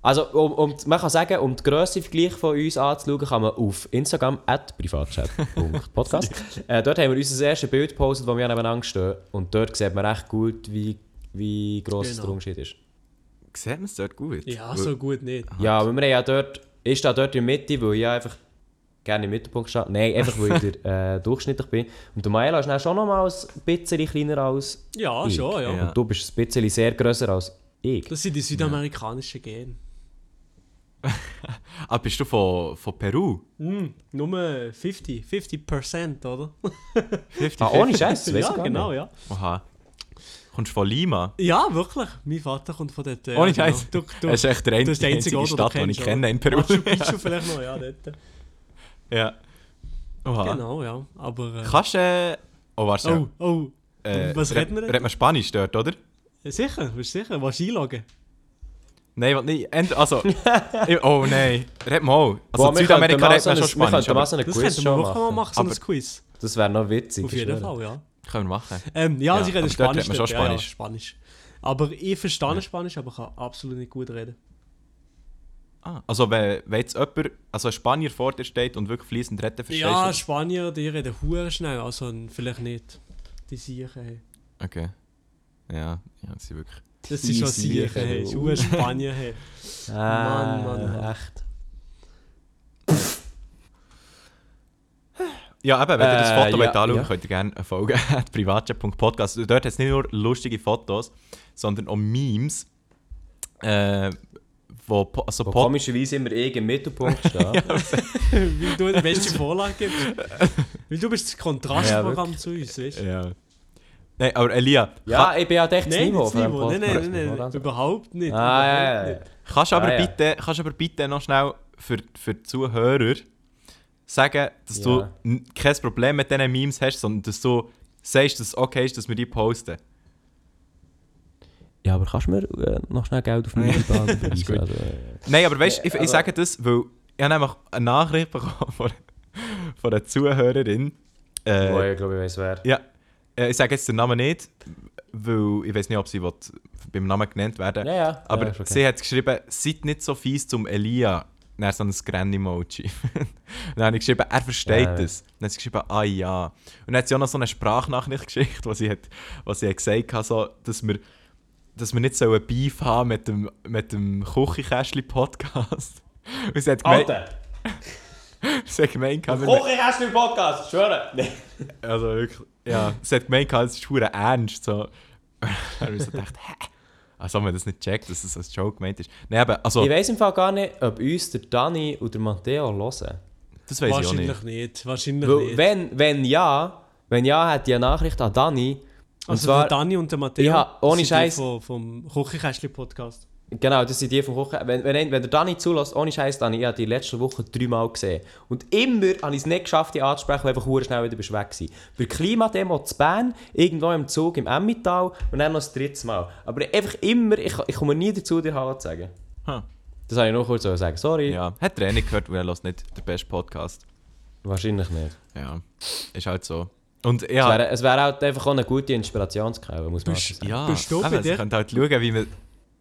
Also, um, um, man kann sagen, um die Grösse Vergleich von uns anzuschauen, kann man auf Instagram at privatchat.podcast. äh, dort haben wir unser erstes Bild gepostet, wo wir nebeneinander stehen. Und dort sieht man recht gut, wie, wie gross Genau. der Unterschied ist. Sieht man es dort gut? Ja, so gut nicht. Ja, aber wir haben ja dort, ich stehe dort in der Mitte, weil ich einfach gerne im Mittelpunkt stehe. Nein, einfach weil ich der, äh, durchschnittlich bin. Und der Maela ist dann schon noch mal ein bisschen kleiner als Ja, ich. schon, ja. Und du bist ein bisschen sehr grösser als ich. Das sind die südamerikanischen Gene. Ah, bist du von, von Peru? Hm, nur 50, 50%, oder? 50, Ah, ohne Scheiß, ja, genau, nicht. ja. Oha. Kommst du von Lima? Ja, wirklich. Mein Vater kommt von dort. Ja, Ohne genau. Scheiß. Du, du, Das ist echt der ein- einzige einzige Ort, den du Stadt, die ich kenne in? Peru. Machu Picchu vielleicht noch, ja, dort. Ja. Oha. Genau, ja. Aber. Äh, Kannst du... Äh, oh, warte. oh, oh. äh, was red- reden wir denn? Redet man Spanisch dort, oder? Sicher, bist du sicher? Willst du einloggen? Nein, was nicht. Ent- Also... ich- oh nein. Red mal. Also Boah, wir Südamerika redet man ein- schon wir Spanisch, eine Das könnten wir wirklich mal machen. so ein Quiz. Das wäre noch witzig. Auf ich jeden. Fall, ja. können wir machen. Ähm, ja, Ja, sie reden dort Spanisch. schon dort, ja, ja, Spanisch. Spanisch. Aber ich verstehe Spanisch, aber kann absolut nicht gut reden. Ah, also wenn, wenn jetzt jemand, also ein Spanier vor dir steht und wirklich fließend redet, verstehst Ja? Spanier, die reden hure schnell, also vielleicht nicht. Die Siechen. Hey. Okay. Ja, ja, sie wirklich. Das sind schon Siechen, hey. du. Hure Spanier, hey. Ah, Mann, Mann, Mann. echt. Ja, eben, wenn ihr das Äh, Foto ja, wollt anschauen ja. könnt ihr gerne folgen at privatchat.podcast. Dort hat es nicht nur lustige Fotos, sondern auch Memes, äh, wo also Wo Pod komischerweise immer ich im Mittelpunkt stehe. Weil du die beste Vorlage gibst. Weil du bist das Kontrastprogramm zu uns, weißt du? Ja. Nein, aber Elia, Ja, ich bin ja echt Nein, Niveau Niveau. Nein, nein, nein, nein, überhaupt nicht. Ah, ja, überhaupt ja, ja. nicht. kannst du aber, Ah, ja. bitte, kannst aber bitte noch schnell für, für die Zuhörer sagen, dass du Ja. kein Problem mit diesen Memes hast, sondern dass du sagst, dass es okay ist, dass wir die posten. Ja, aber kannst du mir äh, noch schnell Geld auf meine gut. Also, äh, Nein, aber weißt du, ich, ich sage das, weil ich habe nämlich eine Nachricht bekommen von, von einer Zuhörerin. Äh, wo ich glaube, ich weiß wer. Ja, äh, ich sage jetzt den Namen nicht, weil ich weiß nicht, ob sie will, beim Namen genannt werden Ja, ja. Aber ja, okay. sie hat geschrieben, seid nicht so fies zum Elia. Dann so ein Granny-Emoji. dann habe ich geschrieben, er versteht Ja. es. Dann hat sie geschrieben, ah ja. Und dann hat sie auch noch so eine Sprachnachricht geschickt, wo sie, hat, wo sie hat gesagt hat, so, dass wir, dass wir nicht so einen Beef haben mit dem, mit dem Küchenkästchen-Podcast. Und sie hat gemeint, sie hat gemeint, wir- Koche hast du im Podcast, ich schwöre! Nee. Also wirklich, ja. Sie hat gemeint, es ist verdammt ernst. So. Dann habe ich so gedacht, hä? Also haben wir das nicht gecheckt, dass es als Joke gemeint ist. Nein, aber, also, Ich weiss im Fall gar nicht, ob uns der Dani und der Matteo hören. das weiß ich auch Wahrscheinlich nicht. nicht. Wahrscheinlich Weil, nicht. wenn, wenn ja, wenn ja, hat die eine Nachricht an Dani. Und also zwar, der Dani und der Matteo. Ja, ohne Scheiß. Vom, vom Küchenkästchen-Podcast. genau, das sind die vom Kochen. Wenn, wenn, wenn der Dani zulässt, ohne Scheiß, Dani, ich habe die letzte Woche dreimal gesehen. Und immer habe ich es nicht geschafft, die anzusprechen, weil einfach hure schnell wieder bist weg gewesen. Bei Klimademo zu Bern, irgendwo im Zug im Emmental und dann noch das dritte Mal. Aber einfach immer, ich, ich komme nie dazu, dir Hallo zu sagen. Hm. Das habe ich noch kurz sagen. Sorry. Ja, hat er eh nicht gehört, weil er nicht der beste Podcast. Wahrscheinlich nicht. Ja, ist halt so. Und Es ja, wäre es wär halt einfach auch eine gute Inspirationsquelle, muss man Bist- sagen. ja, Bist du bei dir? können halt schauen, wie man,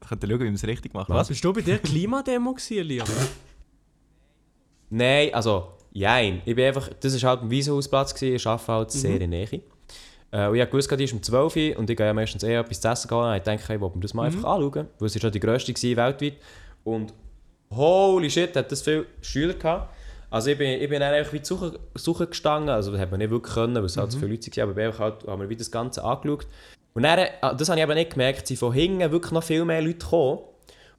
können schauen, wie man es richtig macht. Was? Bist du bei der Klimademo gewesen? Nein, also, jein. Ich bin einfach, das war halt ein Wiesenhausplatz, gewesen, ich arbeite halt sehr in der Nähe. Äh, und ich wusste, die ist um 12 Uhr und ich gehe ja meistens eher etwas zu essen gehen. Und ich dachte, ich wollte mir das mal einfach anschauen, weil es ist schon die grösste gewesen, weltweit. Und holy shit, hat das viele Schüler gehabt. Also ich bin, ich bin dann einfach wie suchen, suchen gestanden, also das hat man nicht wirklich können, weil es halt so viele Leute waren, aber ich halt, haben wir wieder das Ganze angeschaut. Und dann, äh, das habe ich aber nicht gemerkt, sind von hinten wirklich noch viel mehr Leute gekommen. Und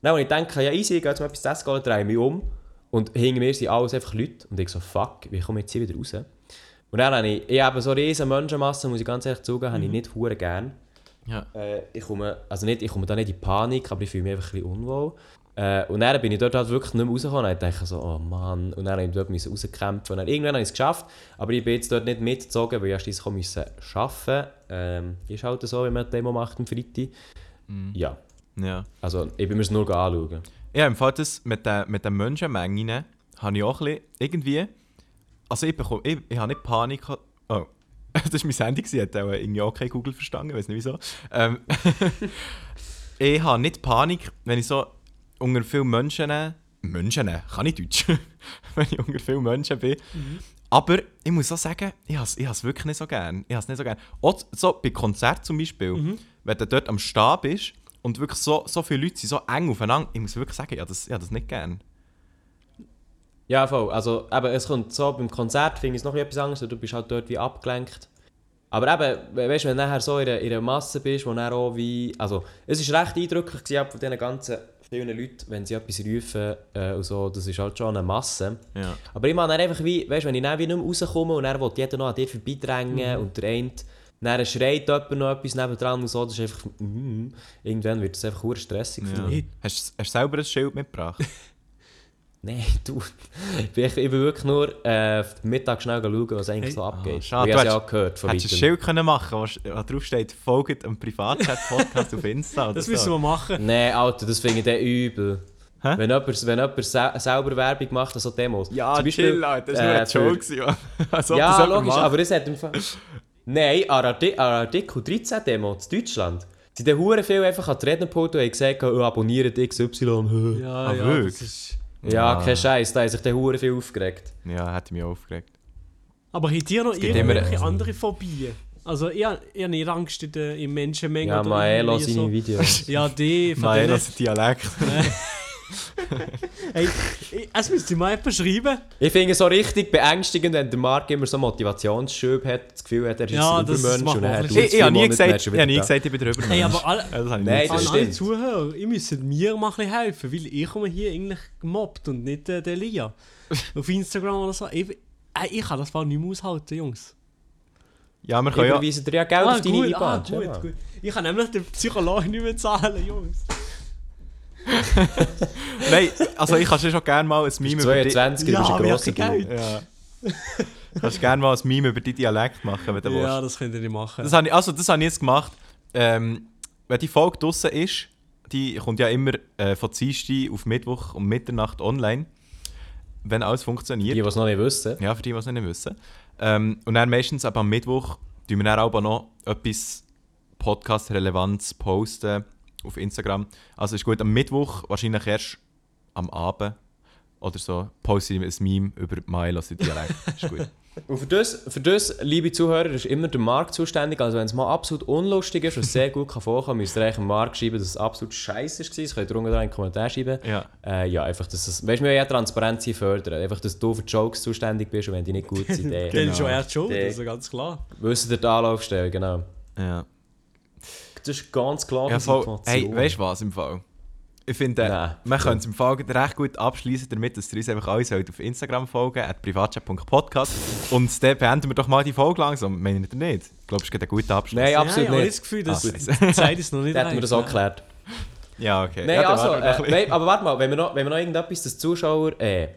dann, als ich denke, ja easy, ich gehe jetzt mal etwas zu essen, gehen, drehe ich mich um und hinter mir sind alles einfach Leute und ich so, fuck, wie komme ich jetzt hier wieder raus? Und dann habe ich, ich habe so riesen Menschenmassen, muss ich ganz ehrlich zugeben, habe ich nicht hure gern. Ja. Äh, ich, komme, also nicht, ich komme da nicht in Panik, aber ich fühle mich einfach ein bisschen unwohl. Äh, und dann bin ich dort halt wirklich nicht mehr rausgekommen. Und ich dachte so, oh Mann. Und dann musste ich dort rauskämpfen. Und dann irgendwann habe ich es geschafft. Aber ich bin jetzt dort nicht mitgezogen, weil ich erst arbeiten ähm, Ist halt so, wenn man eine Demo macht am Freitag. Ja, ja. also ich bin mir es nur anschauen. Ja, im Fall das mit den mit den Menschenmengen habe ich auch ein bisschen irgendwie. Also ich, bekomme, ich, ich habe nicht Panik. gehabt- Oh, das war mein Handy, gewesen, hat auch irgendwie auch kein Google verstanden, weiß nicht wieso. Ähm, ich habe nicht Panik, wenn ich so unter vielen Menschen, Menschen, kann ich Deutsch, wenn ich unter vielen Menschen bin. Aber ich muss auch sagen, ich habe es wirklich nicht so gern. Ich habe es nicht so gern. Auch so bei Konzerten zum Beispiel, wenn du dort am Stab bist und wirklich so, so viele Leute sind so eng aufeinander, ich muss wirklich sagen, ich habe das, ich habe das nicht gern. Ja, voll. Also, eben, es kommt so, beim Konzert finde ich es noch etwas anderes, du bist halt dort wie abgelenkt. Aber eben, we- weißt du, wenn du nachher so in einer, in einer Masse bist, wo dann auch wie... Also, es war recht eindrücklich gewesen, von diesen ganzen vielen Leuten, wenn sie etwas rufen äh, so, das ist halt schon eine Masse. Ja. Aber ich meine einfach wie, weißt wenn ich dann wie nicht mehr rauskomme und dann will jeder noch an dir vorbeidrängen und der eine, dann schreit jemand noch etwas nebendran und so, das ist einfach... Mm, irgendwann wird das einfach hure stressig für mich. Ja. Hast, hast du selber ein Schild mitgebracht? Nein, du. Ich bin, ich bin wirklich nur äh, Mittag schnell schauen, was eigentlich Hey. so abgeht. schade. ich Du habe es ja gehört von Hättest du ein. Schild können machen können, wo drauf steht, folgt einem Privatchat-Podcast auf Insta oder Das so? müssen wir machen. Nein, Alter, das finde ich dann übel. Hä? Wenn jemand, wenn jemand sel selber Werbung macht an so Demos. Ja, Zum Beispiel, chill, Alter, das war äh, nur ein Joke. gewesen, Als ob das Ja, logisch, macht. aber es hat im Fall... Nein, an Arti- an Artikel 13 Demo in Deutschland. Sie haben hure viel einfach an die Rednerpult und haben gesagt, oh, abonniert XY. Ja, Ah, ja, wirklich? Ja, Ah. kein Scheiß, da haben sich dann hure viel aufgeregt. Ja, hätte mich auch aufgeregt. Aber habt ihr noch gibt immer- irgendwelche andere Phobien? Also, ich, ich habe nicht Angst in, der, in Menschenmengen Ja, Maelo irgendwie seine Videos. Ja, die das ist Dialekt. Hey, ich- es müsste mal jemand schreiben. Ich finde es so richtig beängstigend, wenn der Marc immer so Motivationsschub hat, das Gefühl hat, er ist Ja, ein das Übermensch und er ein Ich, ich habe nie gesagt, er ich, habe nie gesagt, ich bin der Übermensch. Hey, aber alle, Ja, das Nein, das alle. Zuhörer, ihr müsst mir mal ein bisschen helfen, weil ich komme hier eigentlich gemobbt und nicht äh, der Lia. Auf Instagram oder so. Ich, äh, ich kann das Fall nicht mehr aushalten, Jungs. Ja, wir können ja... Überweisen dir ja Geld auf deine gut, IBAN. ah, gut, mal. gut. Ich kann nämlich den Psychologen nicht mehr zahlen, Jungs. Nein, also ich kann schon gerne mal ein Meme über die... 22, Ja, du bist ein grosser. Ja. Du kannst gerne mal ein Meme über die Dialekt machen, wenn du Ja, willst. das könnt ihr nicht machen. Das habe ich, also, das habe ich jetzt gemacht. Ähm, wenn die Folge draussen ist, die kommt ja immer äh, von Dienstag auf Mittwoch um Mitternacht online. Wenn alles funktioniert. Die, die es noch nicht wissen. Ja, für die, die es nicht wissen. Ähm, und dann meistens aber am Mittwoch tun wir dann auch noch etwas Podcast-Relevanz posten auf Instagram. Also ist gut, am Mittwoch, wahrscheinlich erst am Abend oder so, poste ich ein Meme über Milo sein Dialekt. ist gut. Und für das, für das, liebe Zuhörer, ist immer der Marc zuständig. Also wenn es mal absolut unlustig ist und sehr gut kann vorkommen, müsst ihr eigentlich dem Marc schreiben, dass es absolut scheiße war. Das könnt ihr unten einen Kommentar schreiben. Ja. Äh, ja, einfach, dass es, weißt du, wir wollen ja Transparenz hier fördern. Einfach, dass du für Jokes zuständig bist und wenn die nicht gut sind, Dann dann ist schon er schuld, Der- also ganz klar. wissen ihr die Anlaufstelle, genau. ja. Das ist ganz klar ja voll, hey, weißt du was im Fall? Ich finde, äh, Nein. man könnte es im Fall recht gut abschließen damit, dass ihr uns einfach alle sollt auf Instagram folgen at privatchat.podcast und dann beenden wir doch mal die Folge langsam. Meinen ihr nicht? Ich glaube, es ist ein guter Abschluss. Nein, Ja, absolut ich habe nicht. das Gefühl, dass Ah, die Zeit ist noch nicht Dann hätten wir das auch geklärt. Ja, okay. Nein, ja, also, äh, nein, aber warte mal, wenn wir noch, wenn wir noch irgendetwas, dass Zuschauer, äh,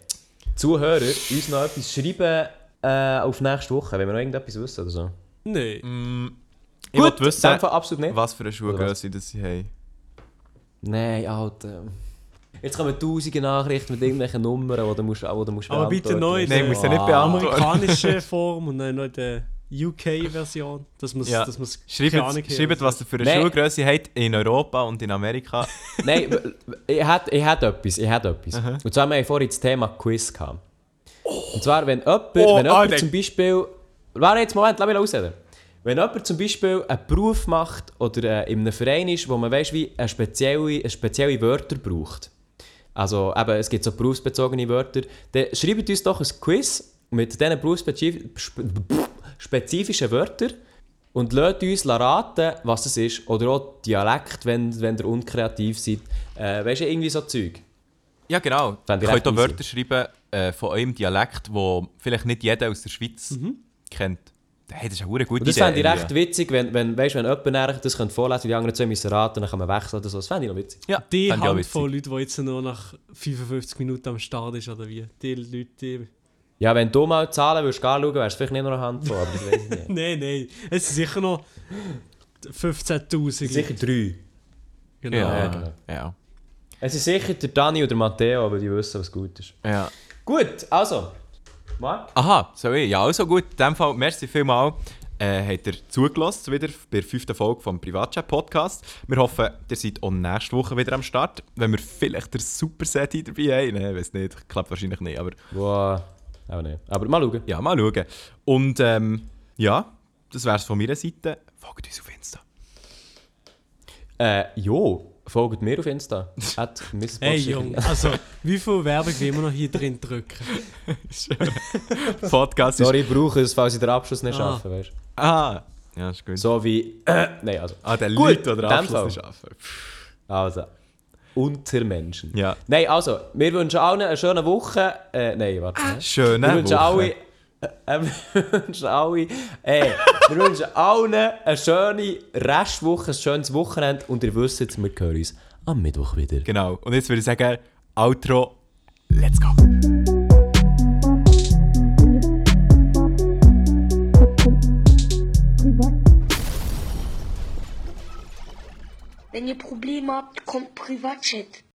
Zuhörer uns noch etwas schreiben äh, auf nächste Woche, wenn wir noch irgendetwas wissen oder so. Nein. Mm, ich wollte in wissen, Fall absolut nicht. was für eine Schuhgröße das sie haben. Nein, Alter. Jetzt kommen tausende Nachrichten mit irgendwelchen Nummern, die du musst, die du musst Aber bitte neu. Nein, der ich muss ja nicht beantworten. amerikanische Form und dann noch die UK-Version. Dass man es Ja. dass man's keine Schreibt, Ahnung hat. schreibt, was ihr für eine Nein. Schuhgröße habt in Europa und in Amerika. Nein, ich hätte ich etwas. Ich hätt etwas. Und zwar haben wir vorhin das Thema Quiz gehabt. Und zwar, wenn jemand, Oh, wenn ah, jemand nein. zum Beispiel... Warte jetzt, Moment, lass mich ausreden. Wenn jemand zum Beispiel einen Beruf macht oder äh, in einem Verein ist, wo man weißt, wie eine spezielle, spezielle Wörter braucht. Also eben, es gibt so berufsbezogene Wörter. Dann schreibt uns doch ein Quiz mit diesen berufsspezifischen Wörtern und lasst uns raten, was es ist. Oder auch Dialekt, wenn, wenn ihr unkreativ seid. Äh, weißt du, irgendwie so Zeug. Ja, genau. Ihr könnt auch Wörter schreiben äh, von eurem Dialekt, wo vielleicht nicht jeder aus der Schweiz kennt. Hey, das ist eine gute das fände ich recht witzig, wenn, wenn, weißt, wenn jemand das könnte vorlesen und die anderen zwei müssen raten, dann kann man wechseln oder so. Das fände ich noch witzig. Ja, Die fände ich auch Handvoll witzig. Leute, die jetzt nur nach 55 Minuten am Start ist, oder wie? Die Leute, die... Ja, wenn du mal Zahlen würdest anschauen, wärst du vielleicht nicht noch eine Handvoll, aber das weiß ich nicht. Nein, nein. Es sind sicher noch 15'000. Sicher drei. Genau. Ja, Ja, ja. genau. ja. Es ist sicher der Dani oder Matteo, aber die wissen, was gut ist. ja. Gut, also. Marc? Aha, so ich. Ja, also gut. In dem Fall, merci vielmals. äh, habt ihr zugelassen, wieder bei der fünften Folge vom Privatchat-Podcast. Wir hoffen, ihr seid auch nächste Woche wieder am Start, wenn wir vielleicht der Super Seti dabei haben. Nein, weiß nicht, klappt wahrscheinlich nicht, aber Wow. Auch nicht. Aber mal schauen. ja, mal schauen. Und ähm, ja, das wäre es von meiner Seite. Folgt uns auf Insta. Äh, jo, folgt mir auf Insta. At Miss Hey. Junge, also wie viel Werbung will man noch hier drin drücken? Podcast ist... Sorry, ich brauche es, falls ich den Abschluss nicht Ah. schaffe, weißt du? Ah, ja, ist gut. So wie... Äh, nein, also. Ah, der Gut, Leute, die den Abschluss nicht Fall. schaffen. Also. Unter Menschen. Ja. Nein, also, wir wünschen allen eine schöne Woche. Äh, nein, warte. hä? Schöne wir wünschen Woche. alle. Äh, wir wünschen alle. Äh, wir wünschen allen eine schöne Restwoche, ein schönes Wochenende. Und ihr wisst jetzt, wir hören uns am Mittwoch wieder. Genau. Und jetzt würde ich sagen, Outro, let's go. Wenn ihr Probleme habt, kommt Privatchat.